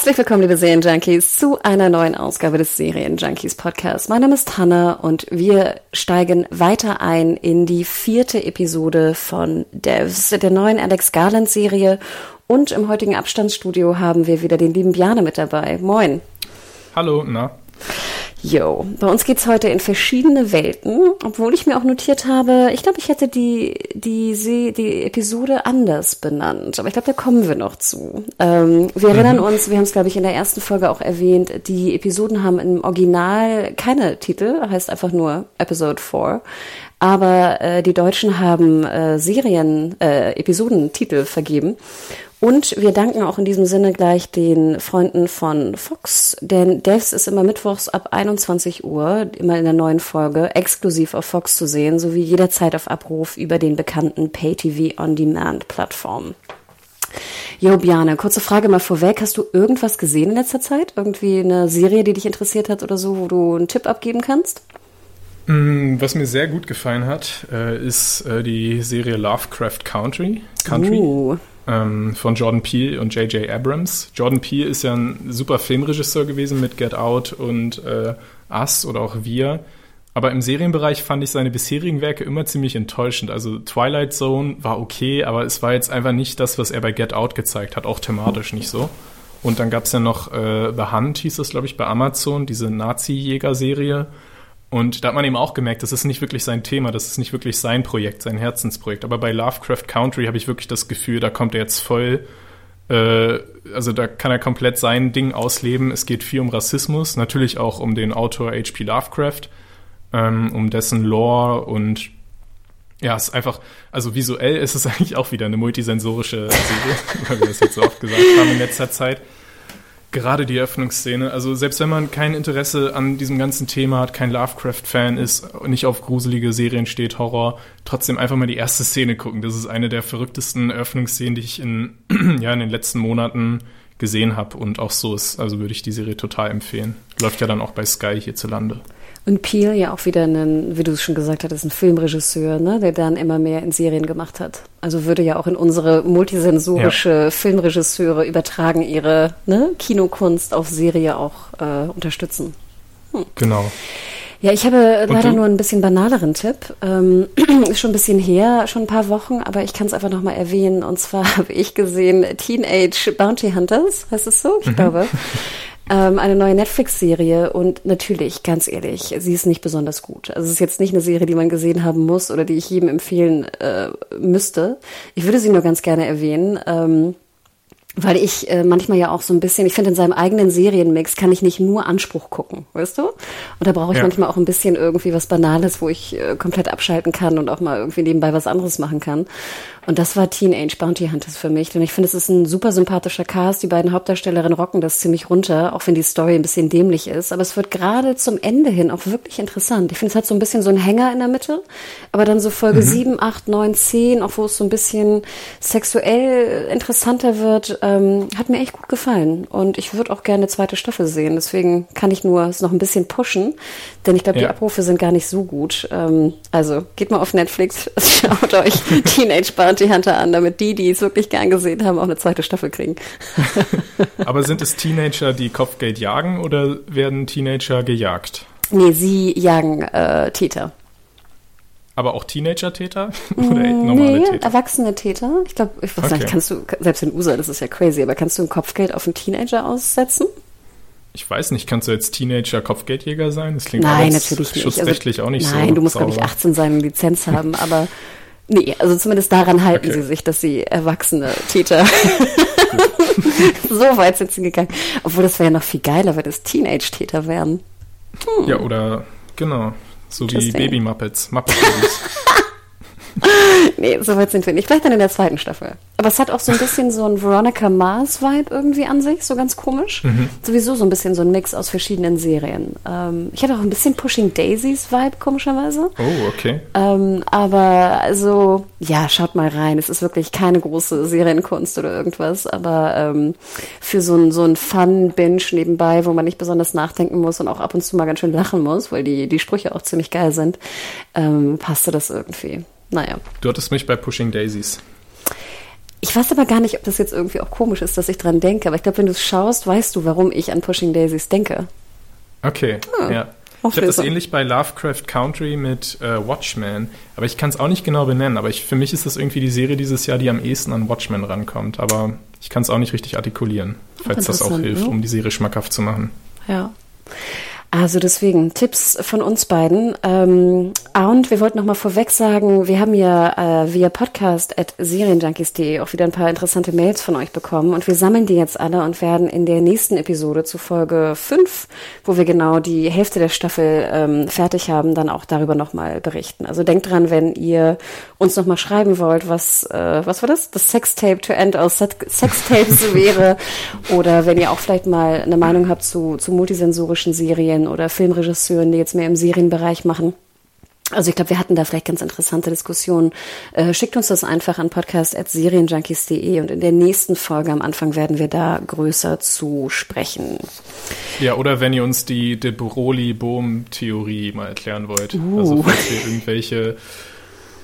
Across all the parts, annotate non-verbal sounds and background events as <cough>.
Herzlich willkommen, liebe Serienjunkies, zu einer neuen Ausgabe des Serienjunkies Podcasts. Mein Name ist Hanna und wir steigen weiter ein in die vierte Episode von Devs, der neuen Alex Garland Serie. Und im heutigen Abstandsstudio haben wir wieder den lieben Bjane mit dabei. Moin. Hallo, na? Jo, bei uns geht's heute in verschiedene Welten, obwohl ich mir auch notiert habe, ich glaube, ich hätte die, die, See, die Episode anders benannt, aber ich glaube, da kommen wir noch zu. Ähm, wir erinnern mhm. uns, wir haben es, glaube ich, in der ersten Folge auch erwähnt, die Episoden haben im Original keine Titel, heißt einfach nur Episode 4. Aber äh, die Deutschen haben äh, Serien, äh, Episodentitel vergeben. Und wir danken auch in diesem Sinne gleich den Freunden von Fox, denn Devs ist immer mittwochs ab 21 Uhr, immer in der neuen Folge, exklusiv auf Fox zu sehen, sowie jederzeit auf Abruf über den bekannten Pay-TV On-Demand-Plattformen. Jo, Biane, kurze Frage mal vorweg. Hast du irgendwas gesehen in letzter Zeit? Irgendwie eine Serie, die dich interessiert hat oder so, wo du einen Tipp abgeben kannst? Mm, was mir sehr gut gefallen hat, äh, ist äh, die Serie Lovecraft Country. Country. Uh ähm, von Jordan Peele und J.J. Abrams. Jordan Peele ist ja ein super Filmregisseur gewesen mit Get Out und äh, Us oder auch Wir. Aber im Serienbereich fand ich seine bisherigen Werke immer ziemlich enttäuschend. Also Twilight Zone war okay, aber es war jetzt einfach nicht das, was er bei Get Out gezeigt hat, auch thematisch nicht so. Und dann gab es ja noch äh, The Hunt, hieß das, glaube ich, bei Amazon, diese Nazi-Jäger-Serie. Und da hat man eben auch gemerkt, das ist nicht wirklich sein Thema, das ist nicht wirklich sein Projekt, sein Herzensprojekt. Aber bei Lovecraft Country habe ich wirklich das Gefühl, da kommt er jetzt voll, äh, also da kann er komplett sein Ding ausleben. Es geht viel um Rassismus, natürlich auch um den Autor H.P. Lovecraft, ähm, um dessen Lore und ja, es ist einfach, also visuell ist es <laughs> eigentlich auch wieder eine multisensorische Serie, <laughs> weil wir das jetzt so oft gesagt haben in letzter Zeit. Gerade die Eröffnungsszene. Also selbst wenn man kein Interesse an diesem ganzen Thema hat, kein Lovecraft-Fan ist, nicht auf gruselige Serien steht, Horror, trotzdem einfach mal die erste Szene gucken. Das ist eine der verrücktesten Eröffnungsszenen, die ich in, <clears throat> ja, in den letzten Monaten gesehen habe. Und auch so ist, also würde ich die Serie total empfehlen. Läuft ja dann auch bei Sky hierzulande. Und Peel ja auch wieder ein, wie du es schon gesagt hattest, ein Filmregisseur, ne, der dann immer mehr in Serien gemacht hat. Also würde ja auch in unsere multisensorische ja. Filmregisseure übertragen ihre ne, Kinokunst auf Serie auch äh, unterstützen. Hm. Genau. Ja, ich habe leider nur ein bisschen banaleren Tipp. Ähm, <clears throat> ist schon ein bisschen her, schon ein paar Wochen, aber ich kann es einfach nochmal erwähnen. Und zwar <laughs> habe ich gesehen Teenage Bounty Hunters, heißt es so? Ich mhm. glaube. <laughs> ähm, eine neue Netflix-Serie und natürlich, ganz ehrlich, sie ist nicht besonders gut. Also es ist jetzt nicht eine Serie, die man gesehen haben muss oder die ich jedem empfehlen äh, müsste. Ich würde sie nur ganz gerne erwähnen. Ähm, weil ich äh, manchmal ja auch so ein bisschen, ich finde, in seinem eigenen Serienmix kann ich nicht nur Anspruch gucken, weißt du? Und da brauche ich ja. manchmal auch ein bisschen irgendwie was Banales, wo ich äh, komplett abschalten kann und auch mal irgendwie nebenbei was anderes machen kann. Und das war Teenage Bounty Hunters für mich. Und ich finde, es ist ein super sympathischer Cast. Die beiden Hauptdarstellerinnen rocken das ziemlich runter, auch wenn die Story ein bisschen dämlich ist. Aber es wird gerade zum Ende hin auch wirklich interessant. Ich finde, es hat so ein bisschen so einen Hänger in der Mitte. Aber dann so Folge mhm. 7, 8, 9, 10, auch wo es so ein bisschen sexuell interessanter wird, ähm, hat mir echt gut gefallen. Und ich würde auch gerne eine zweite Staffel sehen. Deswegen kann ich nur es noch ein bisschen pushen. Denn ich glaube, ja. die Abrufe sind gar nicht so gut. Ähm, also geht mal auf Netflix, <laughs> schaut euch Teenage Bounty Bounty Hunter an, damit die, die es wirklich gern gesehen haben, auch eine zweite Staffel kriegen. <laughs> Aber sind es Teenager, die Kopfgeld jagen oder werden Teenager gejagt? Nee, sie jagen äh, Täter. Aber auch Teenager-Täter? <laughs> Oder mm, normale nee, Täter? erwachsene Täter. Ich glaube, ich weiß okay. nicht, kannst du, selbst in USA, das ist ja crazy, aber kannst du ein Kopfgeld auf einen Teenager aussetzen? Ich weiß nicht, kannst du jetzt Teenager Kopfgeldjäger sein? Das klingt nein, natürlich nicht. schutzrechtlich also, auch nicht nein, so. Nein, du musst, glaube ich, 18 sein und Lizenz haben, <laughs> aber Nee, also zumindest daran halten okay. sie sich, dass sie erwachsene Täter. <laughs> so weit sind sie gegangen. Obwohl das wäre ja noch viel geiler, wenn es Teenage-Täter wären. Hm. Ja, oder genau. So wie Baby-Muppets. Muppet Babies. <laughs> <laughs> nee, so weit sind wir nicht. Vielleicht dann in der zweiten Staffel. Aber es hat auch so ein bisschen so ein Veronica Mars-Vibe irgendwie an sich, so ganz komisch. Mhm. Sowieso so ein bisschen so ein Mix aus verschiedenen Serien. Ähm, ich hatte auch ein bisschen Pushing Daisies-Vibe, komischerweise. Oh, okay. Ähm, aber also, ja, schaut mal rein. Es ist wirklich keine große Serienkunst oder irgendwas, aber ähm, für so ein, so ein Fun-Binge nebenbei, wo man nicht besonders nachdenken muss und auch ab und zu mal ganz schön lachen muss, weil die, die Sprüche auch ziemlich geil sind, ähm, passte das irgendwie. Naja. Du hattest mich bei Pushing Daisies. Ich weiß aber gar nicht, ob das jetzt irgendwie auch komisch ist, dass ich dran denke, aber ich glaube, wenn du es schaust, weißt du, warum ich an Pushing Daisies denke. Okay, ah, ja. Ich habe das ähnlich bei Lovecraft Country mit äh, Watchmen, aber ich kann es auch nicht genau benennen. Aber ich, für mich ist das irgendwie die Serie dieses Jahr, die am ehesten an Watchmen rankommt. Aber ich kann es auch nicht richtig artikulieren, falls das auch hilft, ne? um die Serie schmackhaft zu machen. Ja. Also deswegen Tipps von uns beiden. Ähm, und wir wollten noch mal vorweg sagen, wir haben ja äh, via Podcast at serienjunkies.de auch wieder ein paar interessante Mails von euch bekommen und wir sammeln die jetzt alle und werden in der nächsten Episode zu Folge 5, wo wir genau die Hälfte der Staffel ähm, fertig haben, dann auch darüber noch mal berichten. Also denkt dran, wenn ihr uns noch mal schreiben wollt, was äh, was war das? Das Sextape to end all Sextapes <laughs> wäre oder wenn ihr auch vielleicht mal eine Meinung habt zu, zu multisensorischen Serien Serien oder Filmregisseuren, die jetzt mehr im Serienbereich machen. Also ich glaube, wir hatten da vielleicht ganz interessante Diskussionen. Äh, schickt uns das einfach an podcast.serienjunkies.de und in der nächsten Folge am Anfang werden wir da größer zu sprechen. Ja, oder wenn ihr uns die De Broglie-Bohm-Theorie mal erklären wollt. Uh. Also falls ihr irgendwelche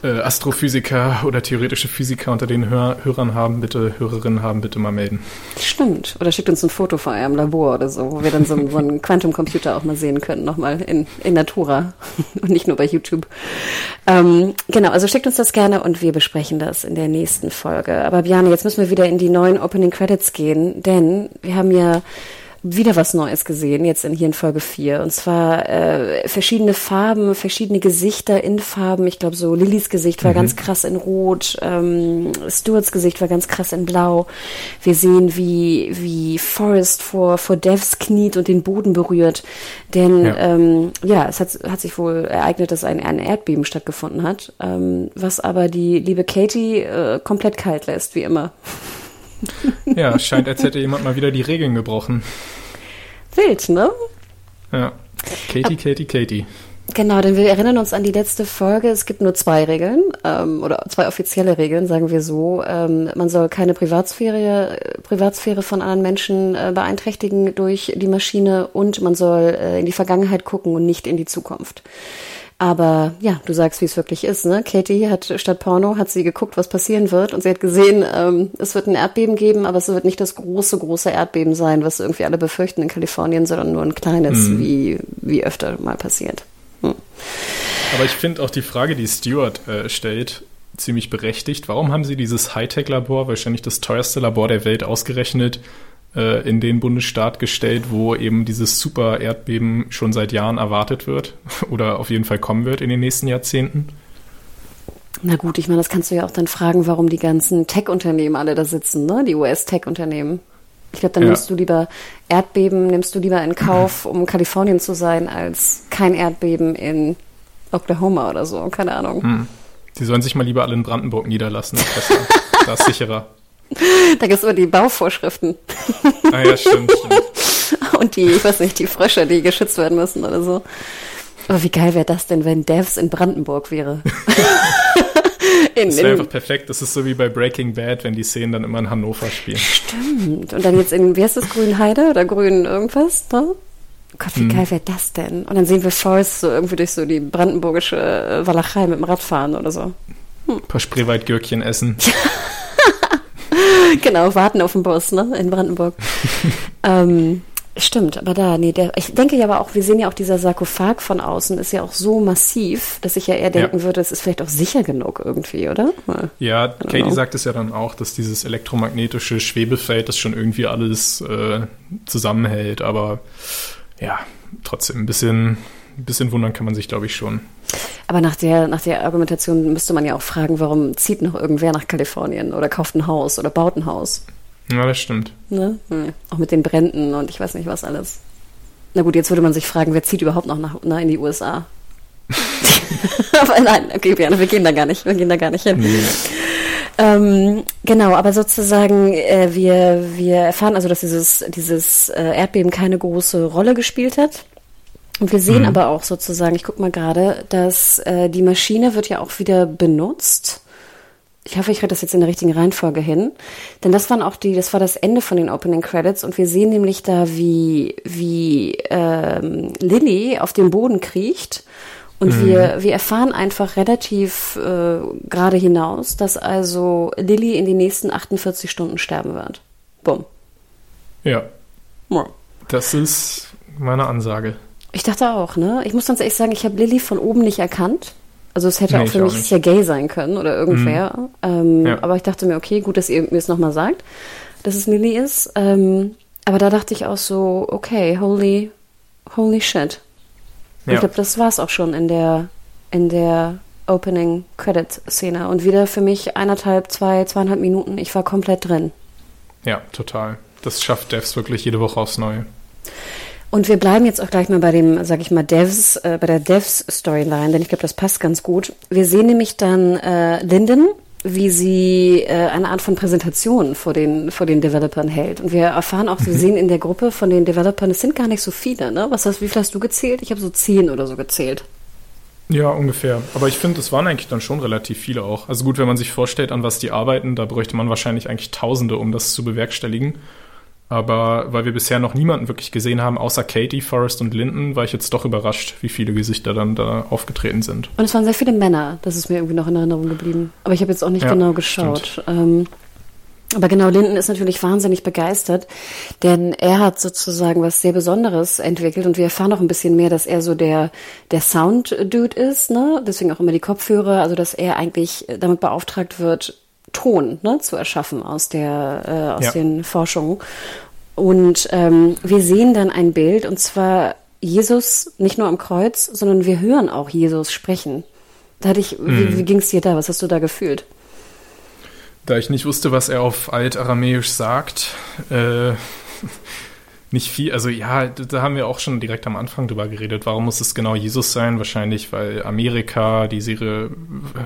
äh, Astrophysiker oder theoretische Physiker unter den Hör Hörern haben, bitte, Hörerinnen haben, bitte mal melden. Stimmt. Oder schickt uns ein Foto von eurem Labor oder so, wo wir dann so, so einen <laughs> Quantum-Computer auch mal sehen können, nochmal in, in Natura <laughs> und nicht nur bei YouTube. Ähm, genau, also schickt uns das gerne und wir besprechen das in der nächsten Folge. Aber Bjane, jetzt müssen wir wieder in die neuen Opening Credits gehen, denn wir haben ja wieder was Neues gesehen, jetzt in, hier in Folge 4. Und zwar äh, verschiedene Farben, verschiedene Gesichter in Farben. Ich glaube, so Lillys Gesicht war mhm. ganz krass in Rot, ähm, Stuarts Gesicht war ganz krass in Blau. Wir sehen, wie, wie Forrest vor, vor Devs kniet und den Boden berührt. Denn ja, ähm, ja es hat, hat sich wohl ereignet, dass ein, ein Erdbeben stattgefunden hat, ähm, was aber die liebe Katie äh, komplett kalt lässt, wie immer. <laughs> Ja, scheint, als hätte jemand mal wieder die Regeln gebrochen. Wild, ne? Ja. Katie, Katie, Katie. Genau, denn wir erinnern uns an die letzte Folge. Es gibt nur zwei Regeln ähm, oder zwei offizielle Regeln, sagen wir so. Ähm, man soll keine Privatsphäre, Privatsphäre von anderen Menschen äh, beeinträchtigen durch die Maschine und man soll äh, in die Vergangenheit gucken und nicht in die Zukunft. Aber ja, du sagst, wie es wirklich ist. Ne? Katie hat statt Porno hat sie geguckt, was passieren wird, und sie hat gesehen, ähm, es wird ein Erdbeben geben, aber es wird nicht das große, große Erdbeben sein, was irgendwie alle befürchten in Kalifornien, sondern nur ein kleines, mhm. wie wie öfter mal passiert. Hm. Aber ich finde auch die Frage, die Stuart äh, stellt, ziemlich berechtigt. Warum haben sie dieses Hightech-Labor, wahrscheinlich das teuerste Labor der Welt, ausgerechnet äh, in den Bundesstaat gestellt, wo eben dieses Super-Erdbeben schon seit Jahren erwartet wird <laughs> oder auf jeden Fall kommen wird in den nächsten Jahrzehnten? Na gut, ich meine, das kannst du ja auch dann fragen, warum die ganzen Tech-Unternehmen alle da sitzen, ne? Die US-Tech-Unternehmen. Ich glaube, dann ja. nimmst du lieber Erdbeben, nimmst du lieber in Kauf, um Kalifornien zu sein, als kein Erdbeben in Oklahoma oder so, keine Ahnung. Hm. Die sollen sich mal lieber alle in Brandenburg niederlassen. Das ist <laughs> sicherer. Da gibt es immer die Bauvorschriften. Ah ja, stimmt, stimmt. Und die, ich weiß nicht, die Frösche, die geschützt werden müssen oder so. Aber wie geil wäre das denn, wenn Devs in Brandenburg wäre? <laughs> in, das wäre einfach perfekt. Das ist so wie bei Breaking Bad, wenn die Szenen dann immer in Hannover spielen. Stimmt. Und dann jetzt in, wie heißt das, Grünheide oder Grün irgendwas? Ne? Gott, wie hm. geil wäre das denn? Und dann sehen wir Forrest so irgendwie durch so die brandenburgische äh, Walachei mit dem Rad fahren oder so. Hm. Ein paar Spreewaldgürkchen essen. <laughs> <laughs> genau, warten auf den Bus, ne, in Brandenburg. <laughs> ähm, stimmt, aber da, nee, der, ich denke ja aber auch, wir sehen ja auch dieser Sarkophag von außen ist ja auch so massiv, dass ich ja eher denken ja. würde, es ist vielleicht auch sicher genug irgendwie, oder? Ja, Katie know. sagt es ja dann auch, dass dieses elektromagnetische Schwebefeld das schon irgendwie alles äh, zusammenhält, aber ja, trotzdem ein bisschen, ein bisschen wundern kann man sich, glaube ich, schon. Aber nach der, nach der Argumentation müsste man ja auch fragen, warum zieht noch irgendwer nach Kalifornien oder kauft ein Haus oder baut ein Haus? Ja, das stimmt. Ne? Hm. Auch mit den Bränden und ich weiß nicht was alles. Na gut, jetzt würde man sich fragen, wer zieht überhaupt noch nach, na, in die USA? aber <laughs> nein, okay, Björn, wir gehen da gar nicht, wir gehen da gar nicht hin. Nee. Ähm, genau, aber sozusagen, äh, wir, wir erfahren also, dass dieses, dieses äh, Erdbeben keine große Rolle gespielt hat. Und wir sehen mhm. aber auch sozusagen, ich guck mal gerade, dass äh, die Maschine wird ja auch wieder benutzt. Ich hoffe, ich kriege das jetzt in der richtigen Reihenfolge hin. Denn das waren auch die, das war das Ende von den Opening Credits und wir sehen nämlich da, wie, wie ähm, Lilly auf dem Boden kriecht und mhm. wir, wir erfahren einfach relativ äh, gerade hinaus, dass also Lilly in den nächsten 48 Stunden sterben wird. Bumm. Ja. ja. Das ist meine Ansage. Ich dachte auch, ne? Ich muss ganz ehrlich sagen, ich habe Lilly von oben nicht erkannt. Also es hätte nee, auch für mich auch sehr gay sein können oder irgendwer. Mhm. Ähm, ja. Aber ich dachte mir, okay, gut, dass ihr mir es nochmal sagt, dass es Lilly ist. Ähm, aber da dachte ich auch so, okay, holy, holy shit. Ja. Ich glaube, das war es auch schon in der, in der Opening Credit Szene. Und wieder für mich eineinhalb, zwei, zweieinhalb Minuten. Ich war komplett drin. Ja, total. Das schafft Devs wirklich jede Woche aufs Neue. Und wir bleiben jetzt auch gleich mal bei dem, sag ich mal, Devs, äh, bei der Devs-Storyline, denn ich glaube, das passt ganz gut. Wir sehen nämlich dann äh, Linden, wie sie äh, eine Art von Präsentation vor den, vor den Developern hält. Und wir erfahren auch, wir mhm. sehen in der Gruppe von den Developern, es sind gar nicht so viele, ne? Was hast, wie viel hast du gezählt? Ich habe so zehn oder so gezählt. Ja, ungefähr. Aber ich finde, es waren eigentlich dann schon relativ viele auch. Also gut, wenn man sich vorstellt, an was die arbeiten, da bräuchte man wahrscheinlich eigentlich Tausende, um das zu bewerkstelligen. Aber weil wir bisher noch niemanden wirklich gesehen haben, außer Katie, Forrest und Linden, war ich jetzt doch überrascht, wie viele Gesichter dann da aufgetreten sind. Und es waren sehr viele Männer, das ist mir irgendwie noch in Erinnerung geblieben. Aber ich habe jetzt auch nicht ja, genau geschaut. Ähm, aber genau, Linden ist natürlich wahnsinnig begeistert, denn er hat sozusagen was sehr Besonderes entwickelt und wir erfahren auch ein bisschen mehr, dass er so der, der Sound-Dude ist, ne? Deswegen auch immer die Kopfhörer, also dass er eigentlich damit beauftragt wird, Ton ne, zu erschaffen aus, der, äh, aus ja. den Forschungen. Und ähm, wir sehen dann ein Bild, und zwar Jesus nicht nur am Kreuz, sondern wir hören auch Jesus sprechen. Da hatte ich, mhm. wie, wie ging es dir da? Was hast du da gefühlt? Da ich nicht wusste, was er auf Altaramäisch sagt, äh, nicht viel, also ja, da haben wir auch schon direkt am Anfang drüber geredet. Warum muss es genau Jesus sein? Wahrscheinlich, weil Amerika, die Serie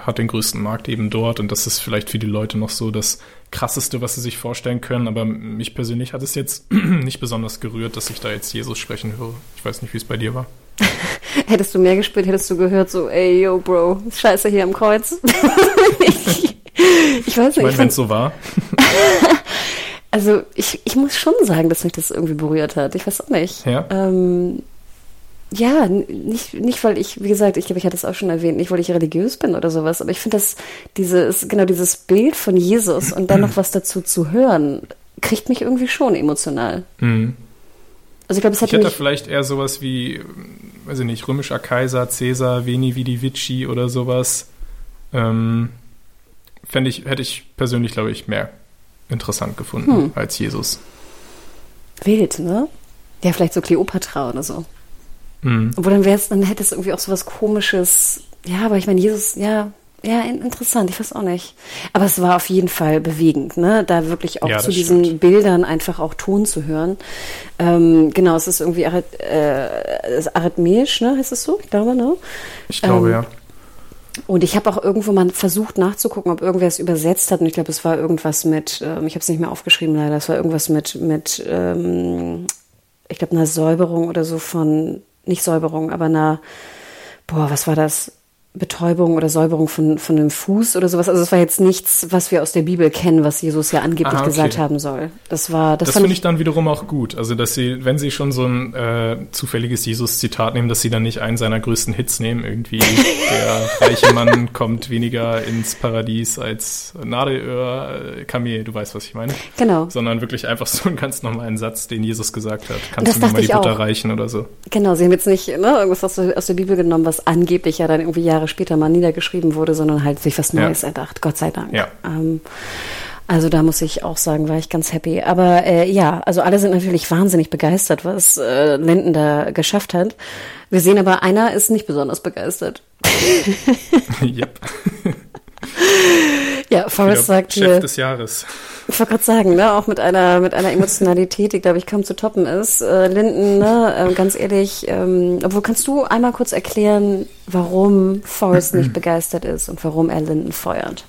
hat den größten Markt eben dort und das ist vielleicht für die Leute noch so das krasseste, was sie sich vorstellen können. Aber mich persönlich hat es jetzt <clears throat> nicht besonders gerührt, dass ich da jetzt Jesus sprechen höre. Ich weiß nicht, wie es bei dir war. <laughs> hättest du mehr gespielt, hättest du gehört so, ey, yo, Bro, Scheiße hier am Kreuz. ich, <laughs> ich weiß nicht. Ich meine, wenn es so war. <laughs> Also ich, ich muss schon sagen, dass mich das irgendwie berührt hat. Ich weiß auch nicht. Ja. Ähm, ja, nicht, nicht weil ich, wie gesagt, ich glaube, ich hatte es auch schon erwähnt, nicht weil ich religiös bin oder sowas, aber ich finde das, dieses, genau dieses Bild von Jesus und dann noch <clears throat> was dazu zu hören, kriegt mich irgendwie schon emotional. Mhm. Also ich glaube, es hat Ich hätte vielleicht eher sowas wie, weiß ich nicht, römischer Kaiser, Caesar, Veni Vidi Vici oder sowas. Ähm, fände ich, hätte ich persönlich, glaube ich, mehr interessant gefunden hm. als Jesus. Wild, ne? Ja, vielleicht so Kleopatra oder so. Mhm. Obwohl dann wär's, dann hätte es irgendwie auch so was komisches. Ja, aber ich meine, Jesus, ja, ja, interessant, ich weiß auch nicht. Aber es war auf jeden Fall bewegend, ne? Da wirklich auch ja, zu diesen stimmt. Bildern einfach auch Ton zu hören. Ähm, genau, es ist irgendwie Arith äh, arithmäisch, ne? Heißt es so? Ich glaube, ne? Ich glaube, ähm, ja. Und ich habe auch irgendwo mal versucht nachzugucken, ob irgendwer es übersetzt hat. Und ich glaube, es war irgendwas mit, ähm, ich habe es nicht mehr aufgeschrieben leider, es war irgendwas mit, mit ähm, ich glaube, einer Säuberung oder so von, nicht Säuberung, aber einer, boah, was war das? Betäubung oder Säuberung von, von einem Fuß oder sowas. Also es war jetzt nichts, was wir aus der Bibel kennen, was Jesus ja angeblich ah, okay. gesagt haben soll. Das war, das, das finde ich dann wiederum auch gut. Also dass sie, wenn sie schon so ein äh, zufälliges Jesus-Zitat nehmen, dass sie dann nicht einen seiner größten Hits nehmen. Irgendwie <laughs> der reiche Mann kommt weniger ins Paradies als Nadelöhr, äh, Kamel. Du weißt, was ich meine. Genau. Sondern wirklich einfach so einen ganz normalen Satz, den Jesus gesagt hat. Kannst du mir mal die Butter auch. reichen oder so? Genau. Sie haben jetzt nicht ne, irgendwas aus der, aus der Bibel genommen, was angeblich ja dann irgendwie Jahre später mal niedergeschrieben wurde, sondern halt sich was Neues ja. erdacht, Gott sei Dank. Ja. Ähm, also da muss ich auch sagen, war ich ganz happy. Aber äh, ja, also alle sind natürlich wahnsinnig begeistert, was äh, Linden da geschafft hat. Wir sehen aber, einer ist nicht besonders begeistert. <laughs> yep. <laughs> Ja, Forrest sagt Chef hier, des Jahres. Ich wollte gerade sagen, ne, auch mit einer mit einer Emotionalität, die glaube ich kaum zu toppen ist. Äh, Linden, ne, äh, ganz ehrlich, ähm, obwohl kannst du einmal kurz erklären, warum Forrest nicht <clears throat> begeistert ist und warum er Linden feuert?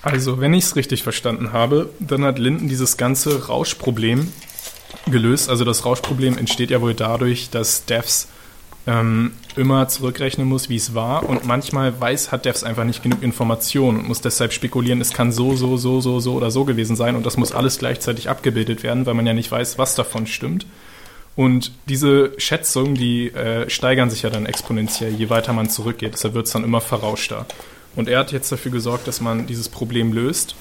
Also, wenn ich es richtig verstanden habe, dann hat Linden dieses ganze Rauschproblem gelöst. Also das Rauschproblem entsteht ja wohl dadurch, dass Devs ähm, immer zurückrechnen muss, wie es war. Und manchmal weiß, hat Devs einfach nicht genug Informationen und muss deshalb spekulieren, es kann so, so, so, so, so oder so gewesen sein. Und das muss alles gleichzeitig abgebildet werden, weil man ja nicht weiß, was davon stimmt. Und diese Schätzungen, die äh, steigern sich ja dann exponentiell, je weiter man zurückgeht. Deshalb wird es dann immer verrauschter. Und er hat jetzt dafür gesorgt, dass man dieses Problem löst,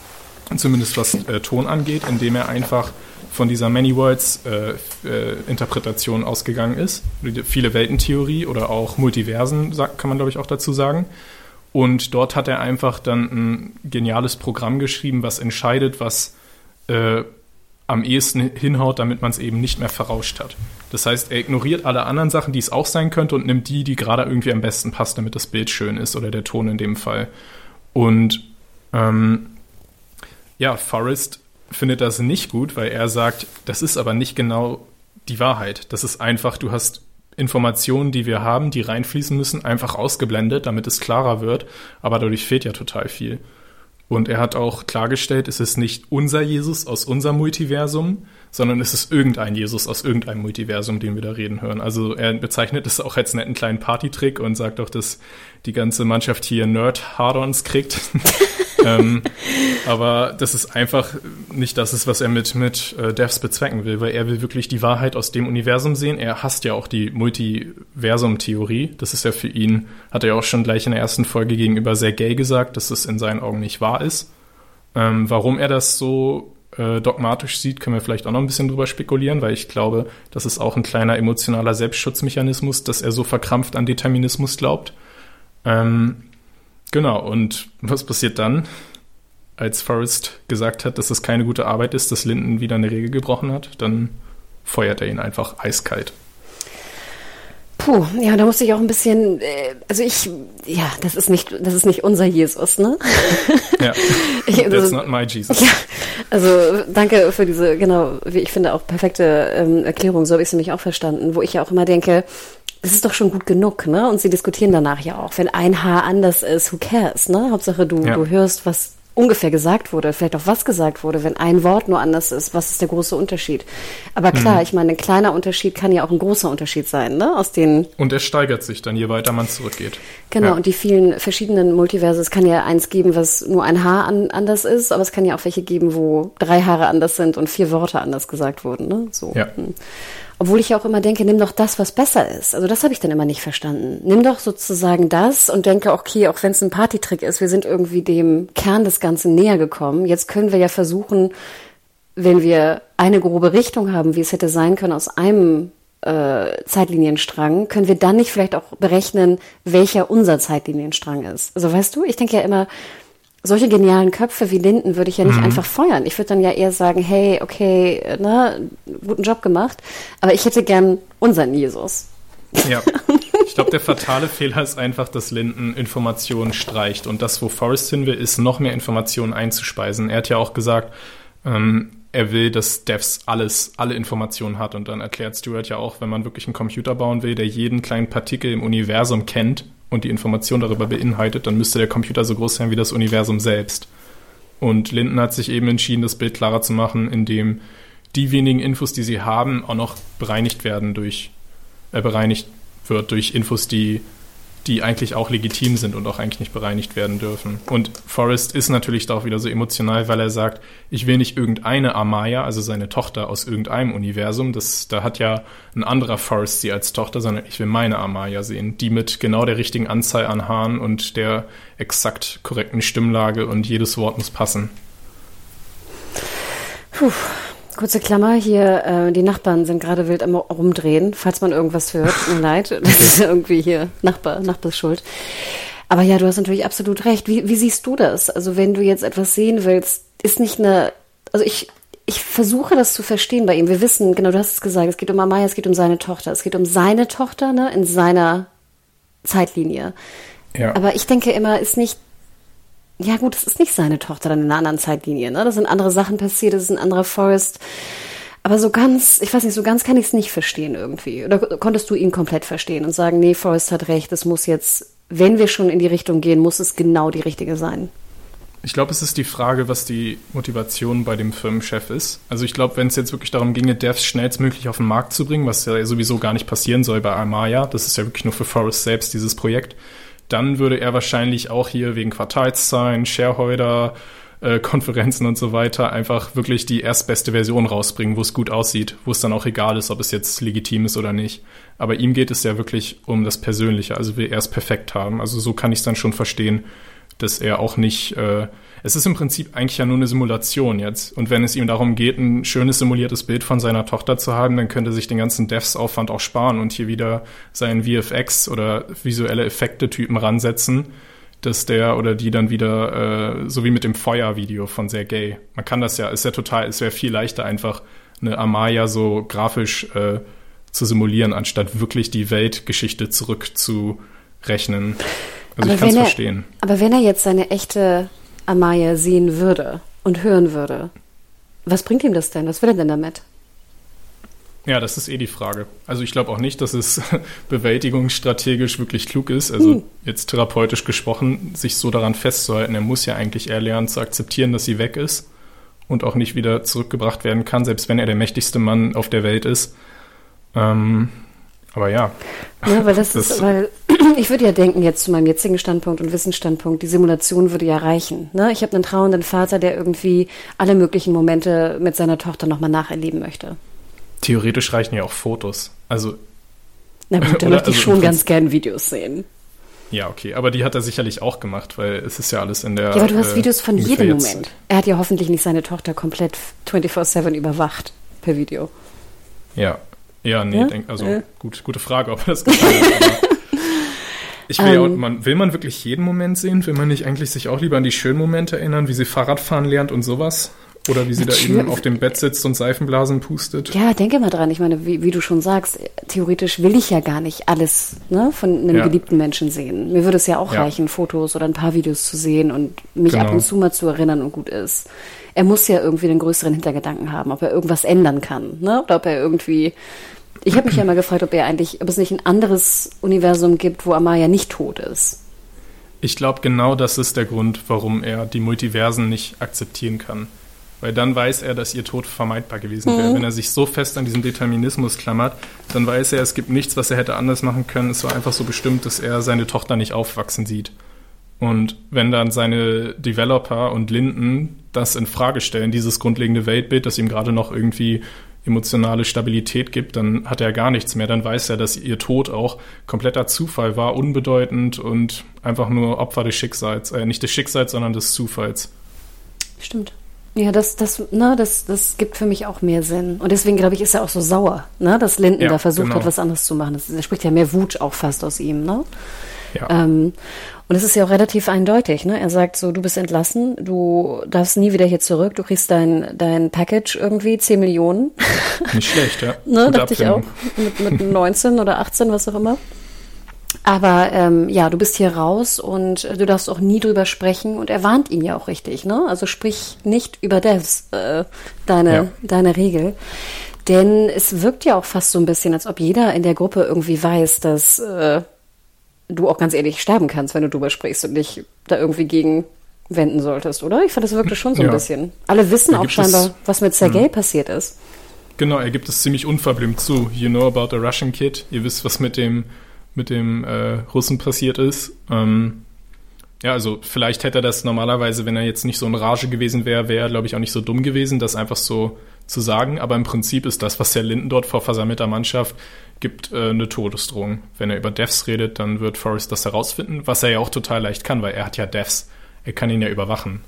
zumindest was äh, Ton angeht, indem er einfach von dieser Many Worlds äh, äh, Interpretation ausgegangen ist. Viele Weltentheorie oder auch Multiversen, kann man glaube ich auch dazu sagen. Und dort hat er einfach dann ein geniales Programm geschrieben, was entscheidet, was äh, am ehesten hinhaut, damit man es eben nicht mehr verrauscht hat. Das heißt, er ignoriert alle anderen Sachen, die es auch sein könnte und nimmt die, die gerade irgendwie am besten passt, damit das Bild schön ist oder der Ton in dem Fall. Und ähm, ja, Forrest findet das nicht gut, weil er sagt, das ist aber nicht genau die Wahrheit. Das ist einfach, du hast Informationen, die wir haben, die reinfließen müssen, einfach ausgeblendet, damit es klarer wird. Aber dadurch fehlt ja total viel. Und er hat auch klargestellt, es ist nicht unser Jesus aus unserem Multiversum, sondern es ist irgendein Jesus aus irgendeinem Multiversum, den wir da reden hören. Also er bezeichnet es auch als netten kleinen Partytrick und sagt auch, dass die ganze Mannschaft hier Nerd-Hardons kriegt. <laughs> ähm, aber das ist einfach nicht das ist, was er mit, mit äh, Devs bezwecken will, weil er will wirklich die Wahrheit aus dem Universum sehen. Er hasst ja auch die Multiversum-Theorie. Das ist ja für ihn, hat er ja auch schon gleich in der ersten Folge gegenüber sehr gay gesagt, dass es in seinen Augen nicht wahr ist. Ähm, warum er das so äh, dogmatisch sieht, können wir vielleicht auch noch ein bisschen drüber spekulieren, weil ich glaube, das ist auch ein kleiner emotionaler Selbstschutzmechanismus, dass er so verkrampft an Determinismus glaubt. Ähm, genau, und was passiert dann? Als Forrest gesagt hat, dass es keine gute Arbeit ist, dass Linden wieder eine Regel gebrochen hat, dann feuert er ihn einfach eiskalt. Puh, ja, da musste ich auch ein bisschen, äh, also ich, ja, das ist nicht, das ist nicht unser Jesus, ne? Ja, <laughs> ich, that's also, not my Jesus. Ja, also danke für diese, genau, wie ich finde auch perfekte ähm, Erklärung, so habe ich sie nämlich auch verstanden, wo ich ja auch immer denke, das ist doch schon gut genug, ne? Und sie diskutieren danach ja auch, wenn ein Haar anders ist, who cares, ne? Hauptsache du, ja. du hörst, was ungefähr gesagt wurde, vielleicht auch was gesagt wurde, wenn ein Wort nur anders ist, was ist der große Unterschied? Aber klar, mhm. ich meine, ein kleiner Unterschied kann ja auch ein großer Unterschied sein, ne? Aus den und er steigert sich dann, je weiter man zurückgeht. Genau, ja. und die vielen verschiedenen Multiverse, es kann ja eins geben, was nur ein Haar an, anders ist, aber es kann ja auch welche geben, wo drei Haare anders sind und vier Worte anders gesagt wurden, ne? So. Ja. Obwohl ich auch immer denke, nimm doch das, was besser ist. Also das habe ich dann immer nicht verstanden. Nimm doch sozusagen das und denke, okay, auch wenn es ein Partytrick ist, wir sind irgendwie dem Kern des Ganzen näher gekommen. Jetzt können wir ja versuchen, wenn wir eine grobe Richtung haben, wie es hätte sein können aus einem äh, Zeitlinienstrang, können wir dann nicht vielleicht auch berechnen, welcher unser Zeitlinienstrang ist. Also weißt du, ich denke ja immer, solche genialen Köpfe wie Linden würde ich ja nicht mhm. einfach feuern. Ich würde dann ja eher sagen, hey, okay, ne, guten Job gemacht, aber ich hätte gern unseren Jesus. Ja. Ich glaube, der fatale Fehler ist einfach, dass Linden Informationen streicht. Und das, wo Forrest hin will, ist, noch mehr Informationen einzuspeisen. Er hat ja auch gesagt, ähm, er will, dass Devs alles, alle Informationen hat. Und dann erklärt Stuart ja auch, wenn man wirklich einen Computer bauen will, der jeden kleinen Partikel im Universum kennt, und die Information darüber beinhaltet, dann müsste der Computer so groß sein wie das Universum selbst. Und Linden hat sich eben entschieden, das Bild klarer zu machen, indem die wenigen Infos, die sie haben, auch noch bereinigt werden durch, äh, bereinigt wird durch Infos, die die eigentlich auch legitim sind und auch eigentlich nicht bereinigt werden dürfen. Und Forrest ist natürlich da auch wieder so emotional, weil er sagt, ich will nicht irgendeine Amaya, also seine Tochter aus irgendeinem Universum, das, da hat ja ein anderer Forrest sie als Tochter, sondern ich will meine Amaya sehen, die mit genau der richtigen Anzahl an Haaren und der exakt korrekten Stimmlage und jedes Wort muss passen. Puh. Kurze Klammer hier, äh, die Nachbarn sind gerade wild am rumdrehen, falls man irgendwas hört. Mir <laughs> leid, das ist irgendwie hier Nachbar, Nachbarsschuld. Aber ja, du hast natürlich absolut recht. Wie, wie siehst du das? Also wenn du jetzt etwas sehen willst, ist nicht eine, also ich, ich versuche das zu verstehen bei ihm. Wir wissen, genau, du hast es gesagt, es geht um Amaya, es geht um seine Tochter. Es geht um seine Tochter, ne, in seiner Zeitlinie. Ja. Aber ich denke immer, ist nicht ja gut, es ist nicht seine Tochter dann in einer anderen Zeitlinie, ne? Da sind andere Sachen passiert, es ist ein anderer Forrest. Aber so ganz, ich weiß nicht, so ganz kann ich es nicht verstehen irgendwie. Oder konntest du ihn komplett verstehen und sagen, nee, Forrest hat recht, es muss jetzt, wenn wir schon in die Richtung gehen, muss es genau die richtige sein? Ich glaube, es ist die Frage, was die Motivation bei dem Firmenchef ist. Also ich glaube, wenn es jetzt wirklich darum ginge, Devs schnellstmöglich auf den Markt zu bringen, was ja sowieso gar nicht passieren soll bei Amaya, das ist ja wirklich nur für Forrest selbst dieses Projekt, dann würde er wahrscheinlich auch hier wegen Quartalszahlen, Shareholder, äh, Konferenzen und so weiter einfach wirklich die erstbeste Version rausbringen, wo es gut aussieht, wo es dann auch egal ist, ob es jetzt legitim ist oder nicht. Aber ihm geht es ja wirklich um das Persönliche, also will er es perfekt haben. Also so kann ich es dann schon verstehen, dass er auch nicht, äh, es ist im Prinzip eigentlich ja nur eine Simulation jetzt. Und wenn es ihm darum geht, ein schönes simuliertes Bild von seiner Tochter zu haben, dann könnte er sich den ganzen Devs-Aufwand auch sparen und hier wieder seinen VFX oder visuelle Effekte-Typen ransetzen, dass der oder die dann wieder, äh, so wie mit dem Feuer-Video von Sergei. Man kann das ja, ist ja total, es wäre viel leichter einfach eine Amaya so grafisch äh, zu simulieren, anstatt wirklich die Weltgeschichte zurückzurechnen. Also aber ich kann es verstehen. Aber wenn er jetzt seine echte Amaya sehen würde und hören würde, was bringt ihm das denn? Was will er denn damit? Ja, das ist eh die Frage. Also ich glaube auch nicht, dass es <laughs> bewältigungsstrategisch wirklich klug ist, also hm. jetzt therapeutisch gesprochen, sich so daran festzuhalten. Er muss ja eigentlich eher lernen zu akzeptieren, dass sie weg ist und auch nicht wieder zurückgebracht werden kann, selbst wenn er der mächtigste Mann auf der Welt ist. Ähm, aber ja. Ja, weil das, <laughs> das ist, weil <clears throat> ich würde ja denken, jetzt zu meinem jetzigen Standpunkt und Wissensstandpunkt, die Simulation würde ja reichen. Ne? Ich habe einen trauernden Vater, der irgendwie alle möglichen Momente mit seiner Tochter nochmal nacherleben möchte. Theoretisch reichen ja auch Fotos. Also. Na gut, <laughs> da möchte ich also schon ganz gern Videos sehen. Ja, okay, aber die hat er sicherlich auch gemacht, weil es ist ja alles in der. Ja, aber du hast äh, Videos von jedem Moment. Er hat ja hoffentlich nicht seine Tochter komplett 24-7 überwacht per Video. Ja, ja, nee, ja? Denk, also ja. gut, gute Frage, ob er das getan hat. <laughs> ich will, um, ja, ähm. man, will man wirklich jeden Moment sehen? Will man nicht eigentlich sich auch lieber an die schönen Momente erinnern, wie sie Fahrradfahren lernt und sowas? Oder wie sie da eben auf dem Bett sitzt und Seifenblasen pustet. Ja, denke mal dran. Ich meine, wie, wie du schon sagst, theoretisch will ich ja gar nicht alles ne, von einem ja. geliebten Menschen sehen. Mir würde es ja auch ja. reichen, Fotos oder ein paar Videos zu sehen und mich genau. ab und zu mal zu erinnern und gut ist. Er muss ja irgendwie den größeren Hintergedanken haben, ob er irgendwas ändern kann. Ne? Oder ob er irgendwie ich habe mich ja mal gefragt, ob er eigentlich, ob es nicht ein anderes Universum gibt, wo Amaya nicht tot ist. Ich glaube, genau das ist der Grund, warum er die Multiversen nicht akzeptieren kann. Weil dann weiß er, dass ihr Tod vermeidbar gewesen wäre. Mhm. Wenn er sich so fest an diesen Determinismus klammert, dann weiß er, es gibt nichts, was er hätte anders machen können. Es war einfach so bestimmt, dass er seine Tochter nicht aufwachsen sieht. Und wenn dann seine Developer und Linden das in Frage stellen, dieses grundlegende Weltbild, das ihm gerade noch irgendwie emotionale Stabilität gibt, dann hat er gar nichts mehr. Dann weiß er, dass ihr Tod auch kompletter Zufall war, unbedeutend und einfach nur Opfer des Schicksals. Äh, nicht des Schicksals, sondern des Zufalls. Stimmt. Ja, das, das, ne, das, das gibt für mich auch mehr Sinn. Und deswegen, glaube ich, ist er auch so sauer, ne, dass Linden ja, da versucht genau. hat, was anderes zu machen. Das, das spricht ja mehr Wut auch fast aus ihm, ne? Ja. Ähm, und es ist ja auch relativ eindeutig. Ne? Er sagt so, du bist entlassen, du darfst nie wieder hier zurück, du kriegst dein, dein Package irgendwie, 10 Millionen. <laughs> Nicht schlecht, ja. <laughs> ne, dachte ich auch. Mit, mit <laughs> 19 oder 18, was auch immer. Aber ähm, ja, du bist hier raus und du darfst auch nie drüber sprechen. Und er warnt ihn ja auch richtig, ne? Also sprich nicht über Devs, äh, deine, ja. deine Regel. Denn es wirkt ja auch fast so ein bisschen, als ob jeder in der Gruppe irgendwie weiß, dass äh, du auch ganz ehrlich sterben kannst, wenn du drüber sprichst und dich da irgendwie gegen wenden solltest, oder? Ich fand das wirklich schon so ja. ein bisschen. Alle wissen auch scheinbar, es, was mit Sergei hm. passiert ist. Genau, er gibt es ziemlich unverblümt zu. You know about a Russian kid. Ihr wisst, was mit dem, mit dem äh, Russen passiert ist. Ähm, ja, also vielleicht hätte er das normalerweise, wenn er jetzt nicht so in Rage gewesen wäre, wäre er, glaube ich, auch nicht so dumm gewesen, das einfach so zu sagen. Aber im Prinzip ist das, was der Linden dort vor versammelter Mannschaft gibt äh, eine Todesdrohung. Wenn er über Devs redet, dann wird Forrest das herausfinden, was er ja auch total leicht kann, weil er hat ja Devs. Er kann ihn ja überwachen.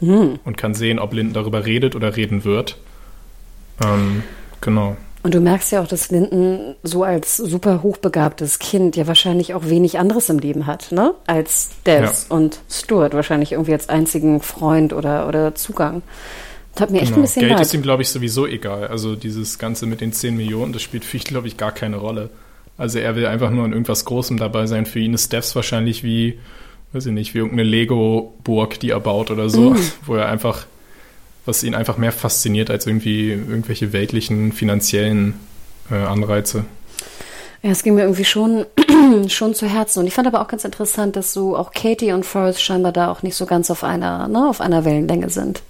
Hm. Und kann sehen, ob Linden darüber redet oder reden wird. Ähm, genau. Und du merkst ja auch, dass Linden so als super hochbegabtes Kind ja wahrscheinlich auch wenig anderes im Leben hat, ne? Als Devs ja. und Stuart wahrscheinlich irgendwie als einzigen Freund oder, oder Zugang. Tat mir echt genau. ein bisschen Geld leid. ist ihm, glaube ich, sowieso egal. Also dieses Ganze mit den 10 Millionen, das spielt für ihn, glaube ich, gar keine Rolle. Also er will einfach nur an irgendwas Großem dabei sein. Für ihn ist Devs wahrscheinlich wie, weiß ich nicht, wie irgendeine Lego-Burg, die er baut oder so, mm. <laughs> wo er einfach, was ihn einfach mehr fasziniert als irgendwie irgendwelche weltlichen, finanziellen äh, Anreize. Ja, es ging mir irgendwie schon, <clears throat> schon zu Herzen. Und ich fand aber auch ganz interessant, dass so auch Katie und Forrest scheinbar da auch nicht so ganz auf einer, ne, auf einer Wellenlänge sind.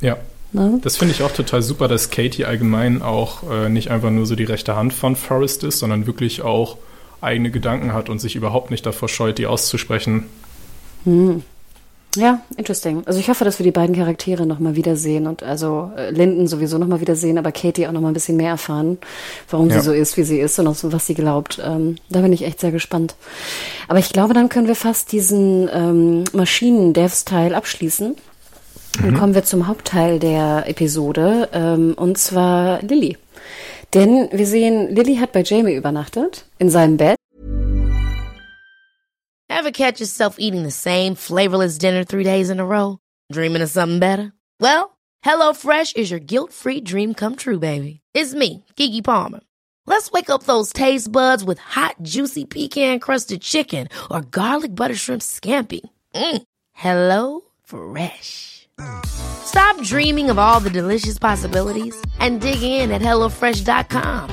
Ja. Ne? Das finde ich auch total super, dass Katie allgemein auch äh, nicht einfach nur so die rechte Hand von Forrest ist, sondern wirklich auch eigene Gedanken hat und sich überhaupt nicht davor scheut, die auszusprechen. Hm. Ja, interesting. Also ich hoffe, dass wir die beiden Charaktere nochmal wiedersehen und also äh, Linden sowieso nochmal wiedersehen, aber Katie auch nochmal ein bisschen mehr erfahren, warum ja. sie so ist, wie sie ist und auch so, was sie glaubt. Ähm, da bin ich echt sehr gespannt. Aber ich glaube, dann können wir fast diesen ähm, Maschinen-Devs-Teil abschließen. Dann mhm. kommen wir zum Hauptteil der Episode, ähm, und zwar Lilly. Denn wir sehen, Lilly hat bei Jamie übernachtet, in seinem Bett. Ever catch yourself eating the same flavorless dinner three days in a row? Dreaming of something better? Well, HelloFresh is your guilt-free dream come true, baby. It's me, Kiki Palmer. Let's wake up those taste buds with hot, juicy pecan-crusted chicken or garlic butter shrimp scampi. Mm. Hello Fresh. Stop dreaming of all the delicious possibilities and dig in at HelloFresh.com.